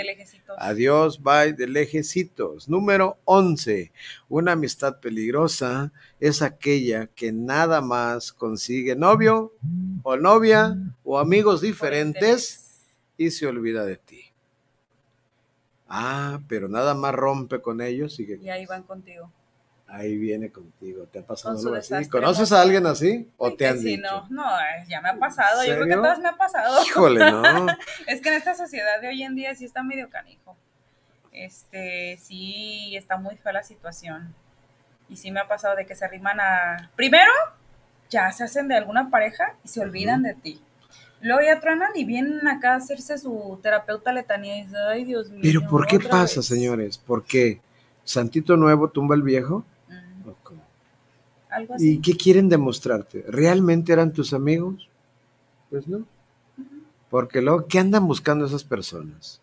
Adiós, bye, de lejecitos. Número 11. Una amistad peligrosa es aquella que nada más consigue novio o novia o amigos diferentes y se olvida de ti. Ah, pero nada más rompe con ellos y,
y ahí van contigo
ahí viene contigo. ¿Te ha pasado algo así? ¿Conoces a alguien así? ¿O te han sí, dicho?
No, no, ya me ha pasado. Yo creo que todas me ha pasado.
Híjole, no.
es que en esta sociedad de hoy en día sí está medio canijo. Este, sí, está muy fea la situación. Y sí me ha pasado de que se arriman a. Primero, ya se hacen de alguna pareja y se olvidan de ti. Luego ya truenan y vienen acá a hacerse su terapeuta letanía y dicen, ay Dios mío.
Pero ¿por qué pasa, señores? ¿Por qué? ¿Santito nuevo tumba el viejo? ¿Y qué quieren demostrarte? ¿Realmente eran tus amigos? Pues no. Porque luego, ¿qué andan buscando esas personas?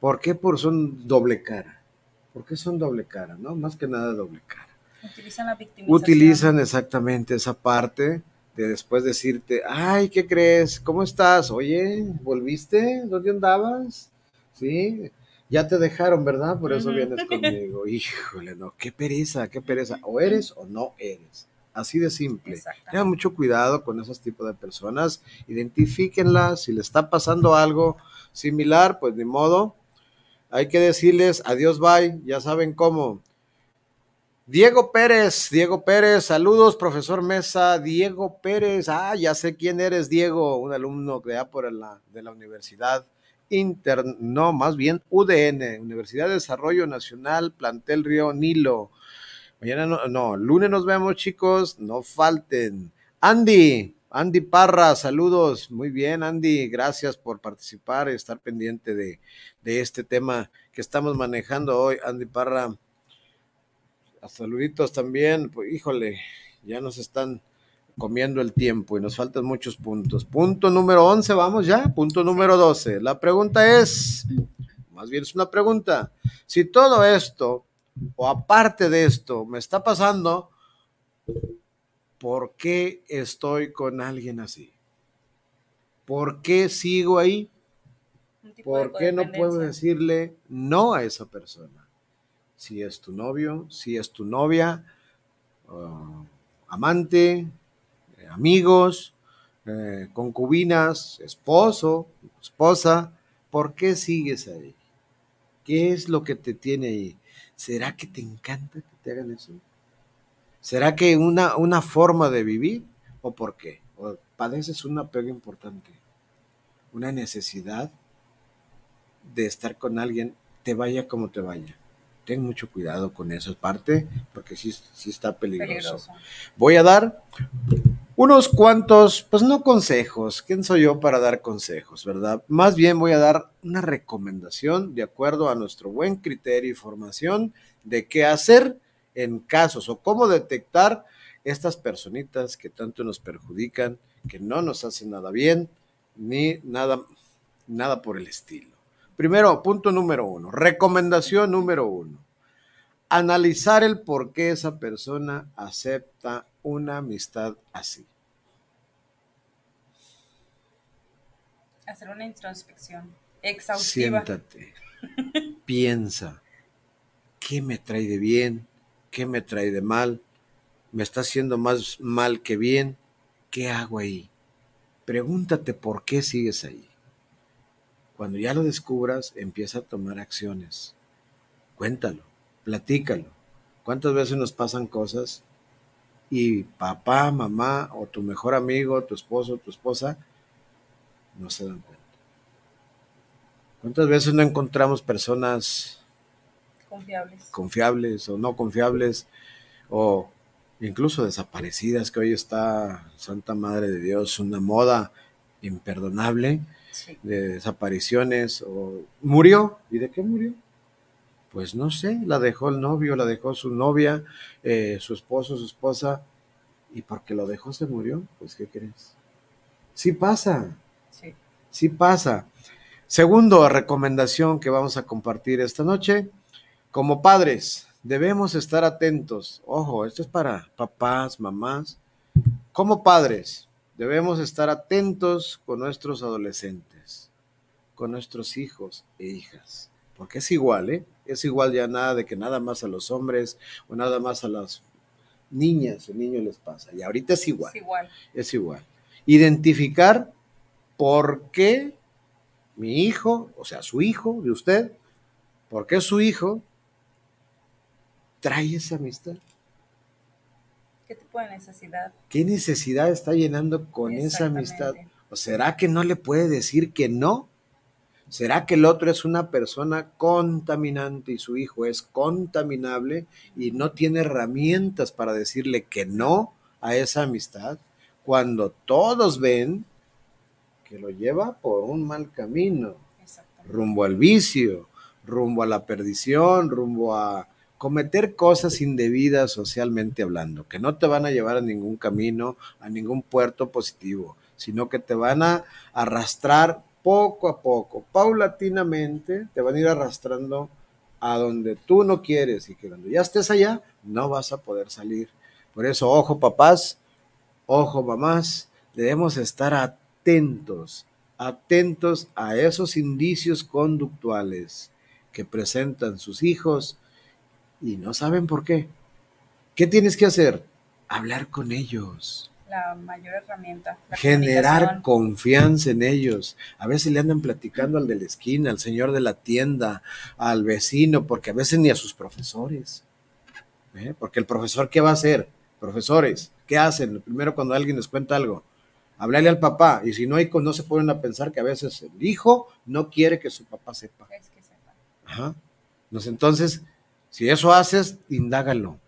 ¿Por qué por son doble cara? ¿Por qué son doble cara? No, más que nada doble cara.
Utilizan la victimización.
Utilizan exactamente esa parte de después decirte, ay, ¿qué crees? ¿Cómo estás? Oye, ¿volviste? ¿Dónde andabas? Sí, ya te dejaron, ¿verdad? Por eso vienes conmigo. Híjole, no, qué pereza, qué pereza. O eres o no eres. Así de simple. Tengan mucho cuidado con esos tipos de personas. Identifíquenlas. Si le está pasando algo similar, pues ni modo. Hay que decirles adiós, bye. Ya saben cómo. Diego Pérez, Diego Pérez, saludos, profesor Mesa, Diego Pérez, ah, ya sé quién eres, Diego, un alumno de, por la, de la universidad Inter, no, más bien UDN, Universidad de Desarrollo Nacional, Plantel Río Nilo. Mañana no, no, lunes nos vemos, chicos, no falten. Andy, Andy Parra, saludos. Muy bien, Andy, gracias por participar y estar pendiente de, de este tema que estamos manejando hoy. Andy Parra, saluditos también. Pues, híjole, ya nos están comiendo el tiempo y nos faltan muchos puntos. Punto número 11, vamos ya. Punto número 12. La pregunta es, más bien es una pregunta, si todo esto o aparte de esto me está pasando, ¿por qué estoy con alguien así? ¿Por qué sigo ahí? ¿Por qué no puedo decirle no a esa persona? Si es tu novio, si es tu novia, uh, amante, amigos, eh, concubinas, esposo, esposa, ¿por qué sigues ahí? ¿Qué es lo que te tiene ahí? ¿Será que te encanta que te hagan eso? ¿Será que una, una forma de vivir? ¿O por qué? ¿O padeces un apego importante? ¿Una necesidad de estar con alguien, te vaya como te vaya? Ten mucho cuidado con esa parte, porque sí, sí está peligroso. Voy a dar unos cuantos, pues no consejos, ¿quién soy yo para dar consejos, verdad? Más bien voy a dar una recomendación de acuerdo a nuestro buen criterio y formación de qué hacer en casos o cómo detectar estas personitas que tanto nos perjudican, que no nos hacen nada bien, ni nada, nada por el estilo. Primero, punto número uno, recomendación número uno, analizar el por qué esa persona acepta una amistad así.
Hacer una introspección exhaustiva.
Siéntate, piensa, ¿qué me trae de bien? ¿Qué me trae de mal? ¿Me está haciendo más mal que bien? ¿Qué hago ahí? Pregúntate por qué sigues ahí. Cuando ya lo descubras, empieza a tomar acciones. Cuéntalo, platícalo. ¿Cuántas veces nos pasan cosas y papá, mamá o tu mejor amigo, tu esposo, tu esposa no se dan cuenta? ¿Cuántas veces no encontramos personas
confiables,
confiables o no confiables o incluso desaparecidas que hoy está Santa Madre de Dios una moda imperdonable de desapariciones o murió. ¿Y de qué murió? pues no sé, la dejó el novio, la dejó su novia, eh, su esposo, su esposa, y porque lo dejó se murió, pues ¿qué crees? Sí pasa,
Sí.
sí pasa. Segundo recomendación que vamos a compartir esta noche, como padres debemos estar atentos, ojo, esto es para papás, mamás, como padres debemos estar atentos con nuestros adolescentes, con nuestros hijos e hijas, porque es igual, ¿eh? Es igual ya nada de que nada más a los hombres o nada más a las niñas o niños les pasa. Y ahorita es igual
Es igual.
es igual. Identificar por qué mi hijo, o sea, su hijo de usted, por qué su hijo trae esa amistad.
¿Qué tipo de necesidad?
¿Qué necesidad está llenando con esa amistad? ¿O será que no le puede decir que no? ¿Será que el otro es una persona contaminante y su hijo es contaminable y no tiene herramientas para decirle que no a esa amistad? Cuando todos ven que lo lleva por un mal camino, rumbo al vicio, rumbo a la perdición, rumbo a cometer cosas indebidas socialmente hablando, que no te van a llevar a ningún camino, a ningún puerto positivo, sino que te van a arrastrar poco a poco, paulatinamente, te van a ir arrastrando a donde tú no quieres y que cuando ya estés allá, no vas a poder salir. Por eso, ojo papás, ojo mamás, debemos estar atentos, atentos a esos indicios conductuales que presentan sus hijos y no saben por qué. ¿Qué tienes que hacer? Hablar con ellos,
La mayor herramienta. la
generar confianza en ellos. A veces le andan platicando al de la esquina, al señor de la tienda, al vecino, porque a veces ni a sus profesores. ¿eh? Porque el profesor, ¿qué va a hacer? Profesores, ¿qué hacen? Primero cuando alguien les cuenta algo, hablarle al papá, y si no hay, no se ponen a pensar que a veces el hijo no quiere que su papá sepa.
Es que sepa.
Ajá. Pues entonces, si eso haces, indágalo.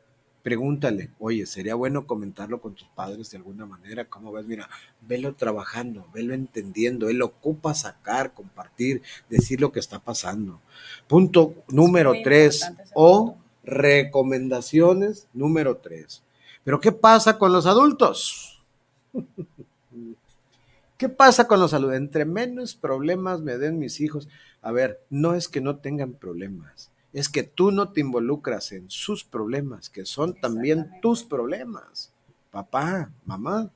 Pregúntale, oye, sería bueno comentarlo con tus padres de alguna manera. ¿Cómo ves? Mira, velo trabajando, velo entendiendo. Él ocupa sacar, compartir, decir lo que está pasando. Punto número tres. O
punto.
recomendaciones número tres. Pero ¿qué pasa con los adultos? ¿Qué pasa con los adultos? Entre menos problemas me den mis hijos. A ver, no es que no tengan problemas, es que tú no te involucras en sus problemas, que son también tus problemas. Papá, mamá,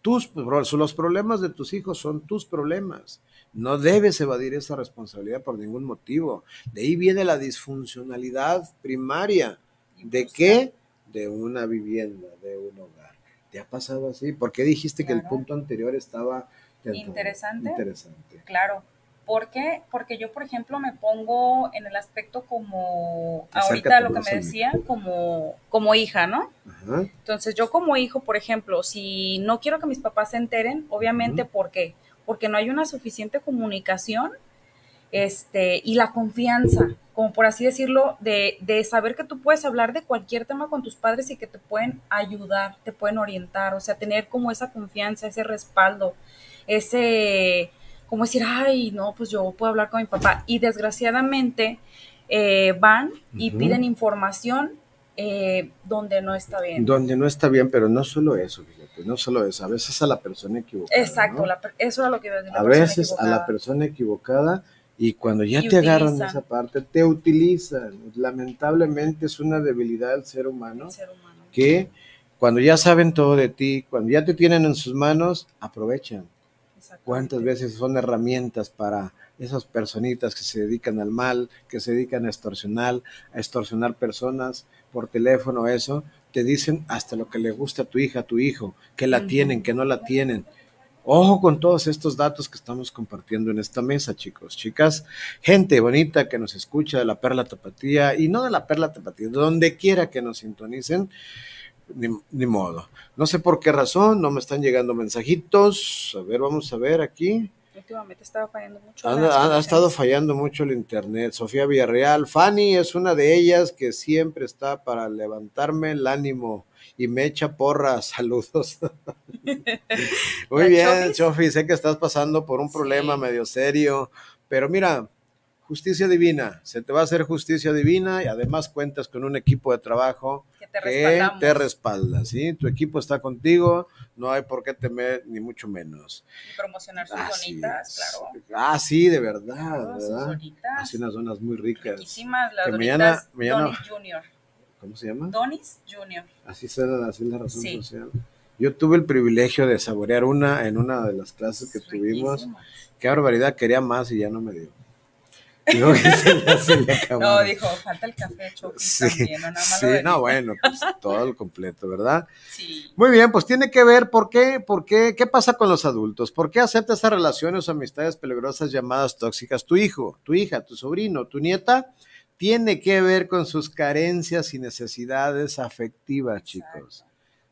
tus, los problemas de tus hijos son tus problemas. No debes evadir esa responsabilidad por ningún motivo. De ahí viene la disfuncionalidad primaria. ¿De qué? De una vivienda, de un hogar. ¿Te ha pasado así? ¿Por qué dijiste que el punto anterior estaba
Interesante.
Interesante.
Claro. ¿Por qué? Porque yo, por ejemplo, me pongo en el aspecto como, ahorita lo que me decía, como, como hija, ¿no?
Ajá.
Entonces, yo como hijo, por ejemplo, si no quiero que mis papás se enteren, obviamente,
Ujú.
¿por qué? Porque no hay una suficiente comunicación este, y la confianza, como por así decirlo, de, de saber que tú puedes hablar de cualquier tema con tus padres y que te pueden ayudar, te pueden orientar, o sea, tener como esa confianza, ese respaldo, ese, como decir, ay, no, pues yo puedo hablar con mi papá. Y desgraciadamente eh, van y piden información eh, donde no está bien.
Donde no está bien, pero no solo eso, fíjate, no solo eso, a veces a la persona equivocada.
Exacto,
¿no?
la eso era lo que iba a decir.
a veces a la persona equivocada y cuando ya
Y
te agarran
utilizan.
esa parte, te utilizan. Lamentablemente es una debilidad del ser humano
ser humano.
que cuando ya saben todo de ti, cuando ya te tienen en sus manos, aprovechan. ¿Cuántas veces son herramientas para esas personitas que se dedican al mal, que se dedican a extorsionar, a extorsionar personas por teléfono, eso? Te dicen hasta lo que le gusta a tu hija, a tu hijo, que la tienen, que no la tienen. Ojo con todos estos datos que estamos compartiendo en esta mesa, chicos, chicas, gente bonita que nos escucha de la Perla Tapatía y no de la Perla Tapatía, de donde quiera que nos sintonicen, ni, ni modo. No sé por qué razón, no me están llegando mensajitos. A ver, vamos a ver aquí.
Últimamente estaba fallando mucho.
Ha, estado fallando mucho el internet. Sofía Villarreal, Fanny es una de ellas que siempre está para levantarme el ánimo y me echa porras. Saludos. Muy
¿La
bien? Chofi, sé que estás pasando por un
Sí.
problema medio serio, pero mira, justicia divina, se te va a hacer justicia divina y además cuentas con un equipo de trabajo
Que te
que
respaldamos.
te respalda, ¿sí? Tu equipo está contigo, no hay por qué temer, ni mucho menos.
Y promocionar sus
Así
donitas,
es.
claro.
Ah, sí, de verdad,
Oh,
¿verdad?
donitas.
Así unas donas muy ricas.
Riquísimas las
mañana- mañana-
Donis Junior.
¿Cómo se llama?
Donis Junior.
Así será, así es la razón
Sí.
social. Yo tuve el privilegio de saborear una en una de las clases que tuvimos. Qué barbaridad, quería más y ya no me dio. Digo que se, ya se le acabó.
No, dijo, falta el café
Sí,
también, no nada
sí, no, bueno, pues todo el completo, ¿verdad?
Sí.
Muy bien, pues tiene que ver por qué, por qué, qué pasa con los adultos, por qué acepta esas relaciones o amistades peligrosas llamadas tóxicas. Tu hijo, tu hija, tu sobrino, tu nieta, tiene que ver con sus carencias y necesidades afectivas, chicos.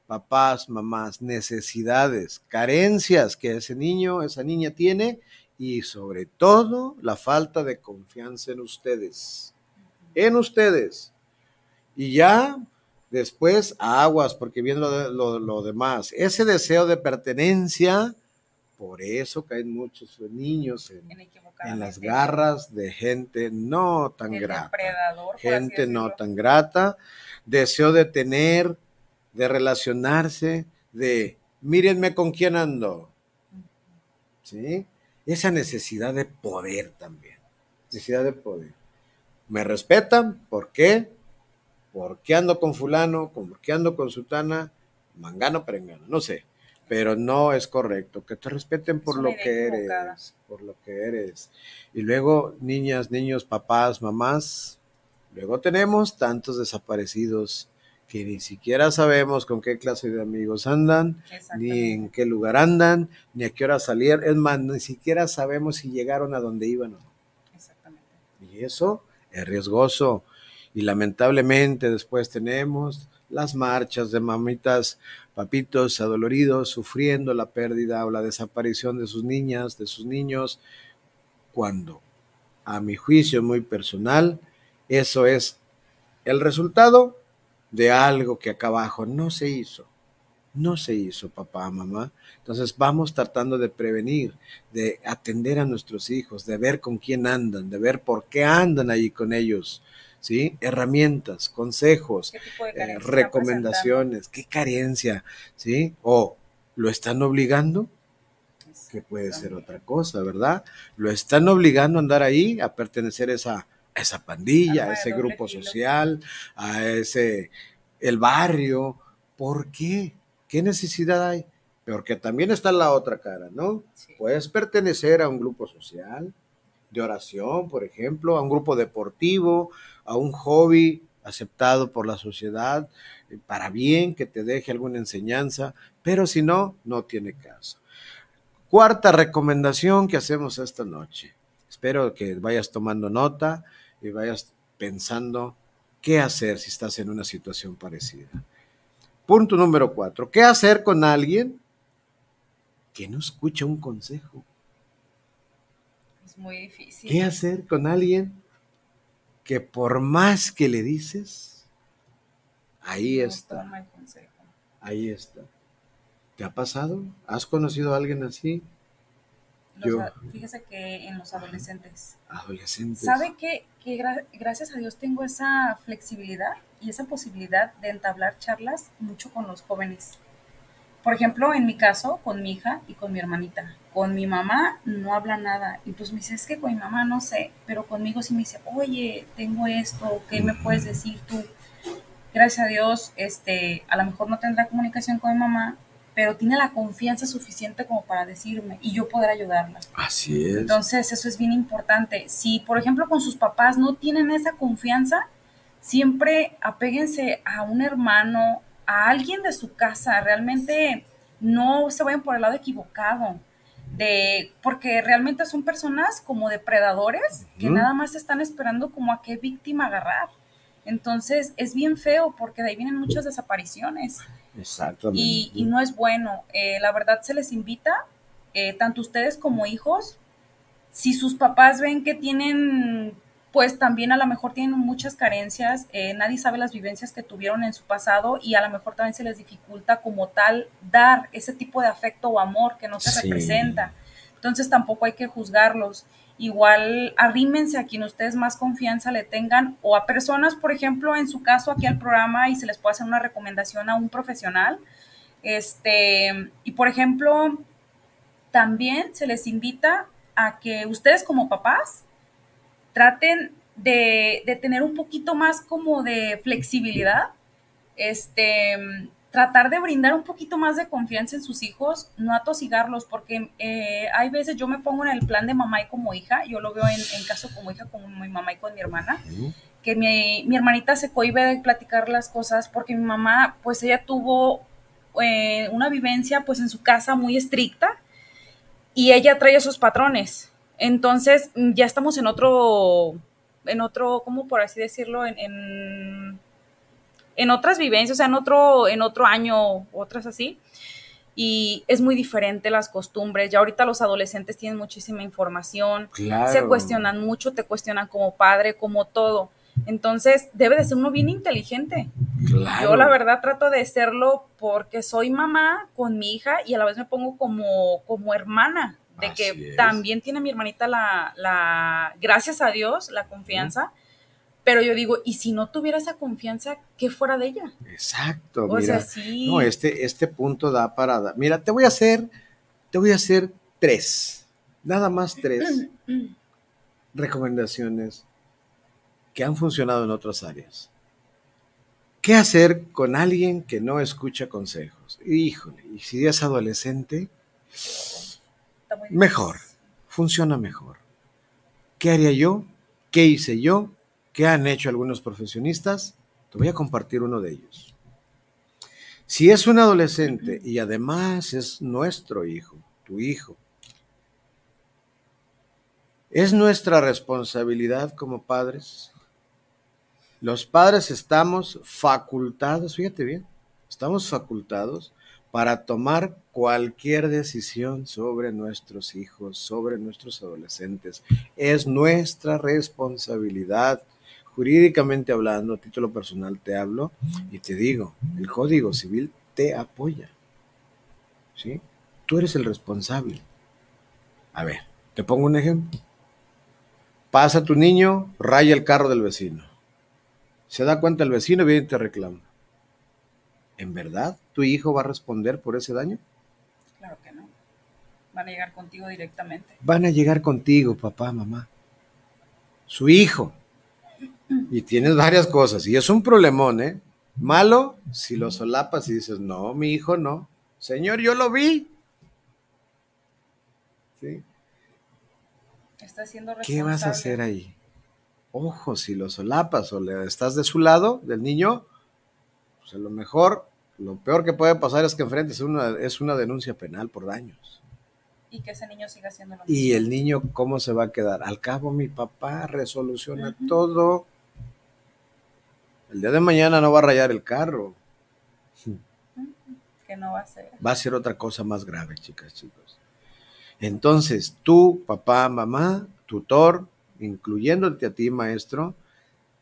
Papás, mamás, necesidades, carencias que ese niño, esa niña tiene y sobre todo la falta de confianza en ustedes. En ustedes. Y ya después aguas, porque viene lo, de- lo- lo demás. Ese deseo de pertenencia, por eso caen muchos niños en,
En,
en las garras de gente no tan grata. Gente no tan grata. Deseo de tener, de relacionarse, de mírenme con quién ando. ¿Sí? Esa necesidad de poder también. Necesidad de poder. Me respetan, ¿por qué? ¿Por qué ando con fulano? ¿Por qué ando con sutana? Mangano, perengano, no sé. Pero no es correcto. Que te respeten por lo que eres. Por lo que eres. Y luego, niñas, niños, papás, mamás. Luego tenemos tantos desaparecidos que ni siquiera sabemos con qué clase de amigos andan, ni en qué lugar andan, ni a qué hora salieron. Es más, ni siquiera sabemos si llegaron a donde iban o no.
Exactamente.
Y eso es riesgoso. Y lamentablemente después tenemos las marchas de mamitas, papitos adoloridos, sufriendo la pérdida o la desaparición de sus niñas, de sus niños, cuando, a mi juicio muy personal, eso es el resultado de algo que acá abajo no se hizo. No se hizo, papá, mamá. Entonces vamos tratando de prevenir, de atender a nuestros hijos, de ver con quién andan, de ver por qué andan ahí con ellos, ¿sí? Herramientas, consejos,
¿Qué tipo de
eh, recomendaciones, qué carencia, ¿sí? O lo están obligando, que puede ser otra cosa, ¿verdad? Lo están obligando a andar ahí, a pertenecer a esa, a esa pandilla, a ese grupo social, a ese, el barrio. ¿Por qué? ¿Qué necesidad hay? Porque también está la otra cara, ¿no? Puedes pertenecer a un grupo social, de oración, por ejemplo, a un grupo deportivo, a un hobby aceptado por la sociedad, eh, para bien, que te deje alguna enseñanza, pero si no, no tiene caso. Cuarta recomendación que hacemos esta noche. Espero que vayas tomando nota y vayas pensando qué hacer si estás en una situación parecida. Punto número cuatro. ¿Qué hacer con alguien que no escucha un consejo?
Es muy difícil.
¿Qué hacer con alguien que por más que le dices, ahí
No
está, ahí está? ¿Te ha pasado? ¿Has conocido a alguien así?
Los fíjese que en los adolescentes.
Adolescentes.
¿Sabe qué? Que gra- gracias a Dios tengo esa flexibilidad y esa posibilidad de entablar charlas mucho con los jóvenes. Por ejemplo, en mi caso, con mi hija y con mi hermanita. Con mi mamá no habla nada. Y pues me dice, es que con mi mamá no sé, pero conmigo sí me dice, oye, tengo esto, ¿qué me puedes decir tú? Gracias a Dios, este, a lo mejor no tendrá comunicación con mi mamá, pero tiene la confianza suficiente como para decirme y yo poder ayudarla.
Así es.
Entonces, eso es bien importante. Si, por ejemplo, con sus papás no tienen esa confianza, siempre apéguense a un hermano, a alguien de su casa. Realmente no se vayan por el lado equivocado. De, porque realmente son personas como depredadores que nada más están esperando como a qué víctima agarrar. Entonces es bien feo porque de ahí vienen muchas desapariciones
Exactamente.
y, y no es bueno. Eh, la verdad se les invita, eh, tanto ustedes como hijos, si sus papás ven que tienen, pues también a lo mejor tienen muchas carencias, eh, nadie sabe las vivencias que tuvieron en su pasado y a lo mejor también se les dificulta como tal dar ese tipo de afecto o amor que no se
Sí.
representa. Entonces tampoco hay que juzgarlos. Igual arrímense a quien ustedes más confianza le tengan o a personas, por ejemplo, en su caso aquí al programa y se les puede hacer una recomendación a un profesional. Este, y por ejemplo, también se les invita a que ustedes como papás traten de, de tener un poquito más como de flexibilidad, este, tratar de brindar un poquito más de confianza en sus hijos, no atosigarlos, porque eh, hay veces yo me pongo en el plan de mamá y como hija, yo lo veo en, caso como hija, como mi mamá y con mi hermana, que mi, mi, hermanita se cohibe de platicar las cosas porque mi mamá, pues ella tuvo eh, una vivencia pues en su casa muy estricta y ella trae esos patrones. Entonces ya estamos en otro, en otro, ¿cómo por así decirlo? en en otras vivencias, o sea, en otro, en otro año, otras así. Y es muy diferente las costumbres. Ya ahorita los adolescentes tienen muchísima información, se cuestionan mucho, te cuestionan como padre, como todo. Entonces, debe de ser uno bien inteligente. Yo la verdad trato de serlo porque soy mamá con mi hija y a la vez me pongo como, como hermana, de que también tiene mi hermanita la, la, gracias a Dios, la confianza. Pero yo digo, ¿y si no tuviera esa confianza, qué fuera de ella?
Exacto, mira. No, este, este punto da para. Mira, te voy a hacer, te voy a hacer tres, nada más tres recomendaciones que han funcionado en otras áreas. ¿Qué hacer con alguien que no escucha consejos? Híjole, y si es adolescente, mejor, funciona mejor. ¿Qué haría yo? ¿Qué hice yo? ¿Qué han hecho algunos profesionistas? Te voy a compartir uno de ellos. Si es un adolescente y además es nuestro hijo, tu hijo, es nuestra responsabilidad como padres. Los padres estamos facultados, fíjate bien, estamos facultados para tomar cualquier decisión sobre nuestros hijos, sobre nuestros adolescentes. Es nuestra responsabilidad jurídicamente hablando, a título personal te hablo y te digo, el Código Civil te apoya. ¿Sí? Tú eres el responsable. A ver, te pongo un ejemplo. Pasa tu niño, raya el carro del vecino. Se da cuenta el vecino, viene y te reclama. ¿En verdad tu hijo va a responder por ese daño?
Claro que no. Van a llegar contigo directamente.
Van a llegar contigo, papá, mamá. Su hijo y tienes varias cosas. Y es un problemón, ¿eh? Malo si lo solapas y dices, no, mi hijo no. Señor, yo lo vi. ¿Sí?
Está siendo
¿Qué vas a hacer ahí? Ojo, si lo solapas o le estás de su lado, del niño, pues a lo mejor, lo peor que puede pasar es que enfrentes una, es una denuncia penal por daños.
Y que ese niño siga siendo lo
mismo. Y el niño, ¿cómo se va a quedar? Al cabo, mi papá resoluciona todo el día de mañana no va a rayar el carro.
Que no va a ser.
Va a ser otra cosa más grave, chicas, chicos. Entonces, tú, papá, mamá, tutor, incluyéndote a ti, maestro,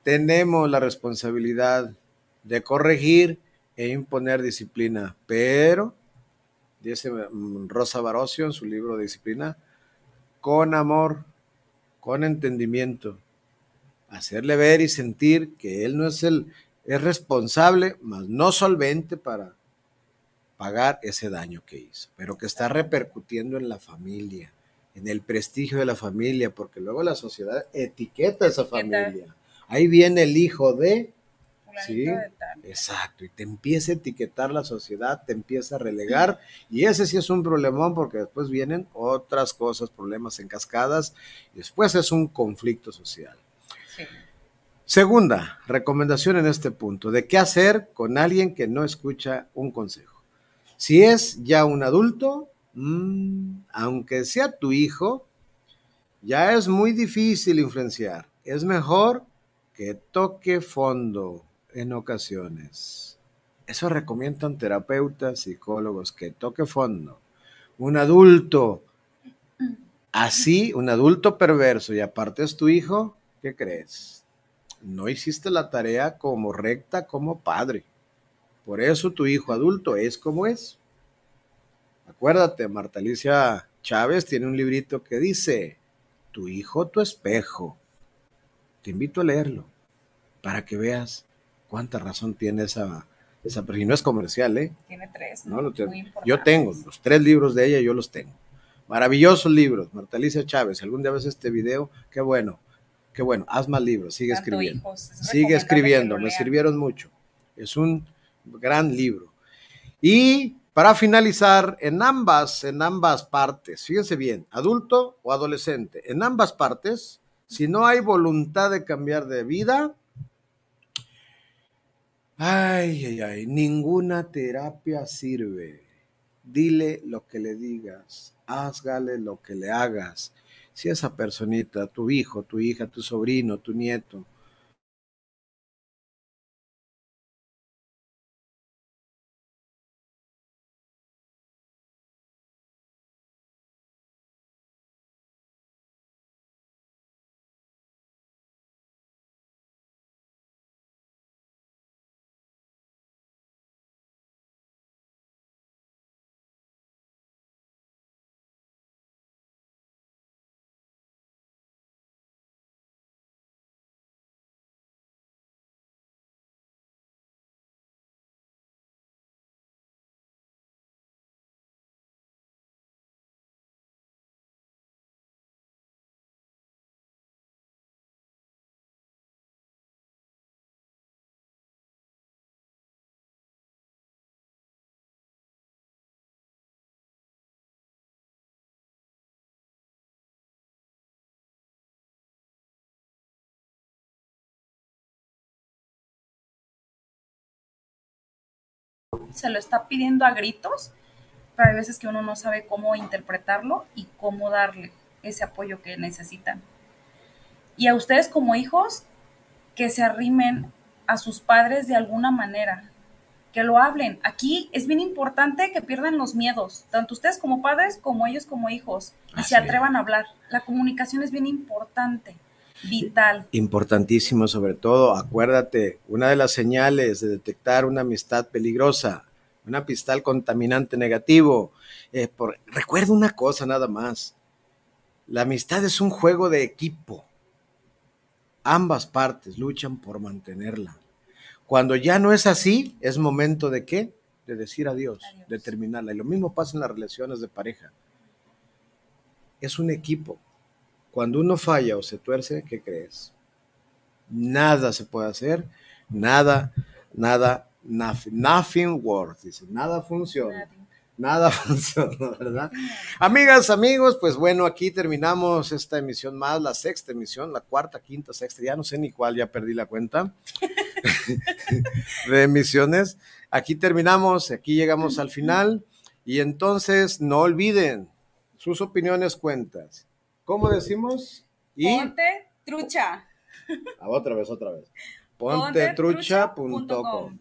tenemos la responsabilidad de corregir e imponer disciplina, pero, dice mm, Rosa Barocio en su libro de disciplina, con amor, con entendimiento, hacerle ver y sentir que él no es el es responsable, más no solvente para pagar ese daño que hizo, pero que está repercutiendo en la familia, en el prestigio de la familia, porque luego la sociedad etiqueta a esa familia. Ahí viene el hijo de ¿sí? Exacto, y te empieza a etiquetar la sociedad, te empieza a relegar, y ese sí es un problemón porque después vienen otras cosas, problemas en cascadas, y después es un conflicto social. Segunda recomendación en este punto, de qué hacer con alguien que no escucha un consejo. Si es ya un adulto, mm, aunque sea tu hijo, ya es muy difícil influenciar. Es mejor que toque fondo en ocasiones. Eso recomiendan terapeutas, psicólogos, que toque fondo. Un adulto así, un adulto perverso y aparte es tu hijo, ¿qué crees? No hiciste la tarea como recta como padre. Por eso tu hijo adulto es como es. Acuérdate, Marta Alicia Chávez tiene un librito que dice, Tu hijo, tu espejo. Te invito a leerlo para que veas cuánta razón tiene esa, esa pero no es comercial, ¿eh?
Tiene tres.
No, no yo tengo los tres libros de ella, yo los tengo. Maravillosos libros, Marta Alicia Chávez. Algún día ves este video, qué bueno, qué bueno. Haz más libros, sigue escribiendo. sigue escribiendo, me sirvieron mucho. Es un gran libro. Y para finalizar, en ambas, en ambas partes, fíjense bien, adulto o adolescente, en ambas partes, si no hay voluntad de cambiar de vida, ay, ay, ay, ninguna terapia sirve. Dile lo que le digas, hazgale lo que le hagas. Si esa personita, tu hijo, tu hija, tu sobrino, tu nieto,
se lo está pidiendo a gritos, pero hay veces que uno no sabe cómo interpretarlo y cómo darle ese apoyo que necesitan. Y a ustedes como hijos, que se arrimen a sus padres de alguna manera, que lo hablen. Aquí es bien importante que pierdan los miedos, tanto ustedes como padres como ellos como hijos, y se atrevan a hablar. La comunicación es bien importante vital.
Importantísimo sobre todo, acuérdate, una de las señales de detectar una amistad peligrosa, una amistad contaminante negativo. Eh, por, recuerda una cosa nada más, la amistad es un juego de equipo. Ambas partes luchan por mantenerla. Cuando ya no es así, es momento de qué? De decir adiós, adiós, de terminarla. Y lo mismo pasa en las relaciones de pareja. Es un equipo cuando uno falla o se tuerce, ¿qué crees? Nada se puede hacer, nada, nada, nothing, nothing works, dice, nada funciona. Nada funciona, ¿verdad? Amigas, amigos, pues bueno, aquí terminamos esta emisión más, la sexta emisión, la cuarta, quinta, sexta, ya no sé ni cuál, ya perdí la cuenta de emisiones. Aquí terminamos, aquí llegamos al final y entonces no olviden sus opiniones cuentas. ¿Cómo decimos?
Ponte trucha.
Ah, otra vez, otra vez. Pontetrucha.com.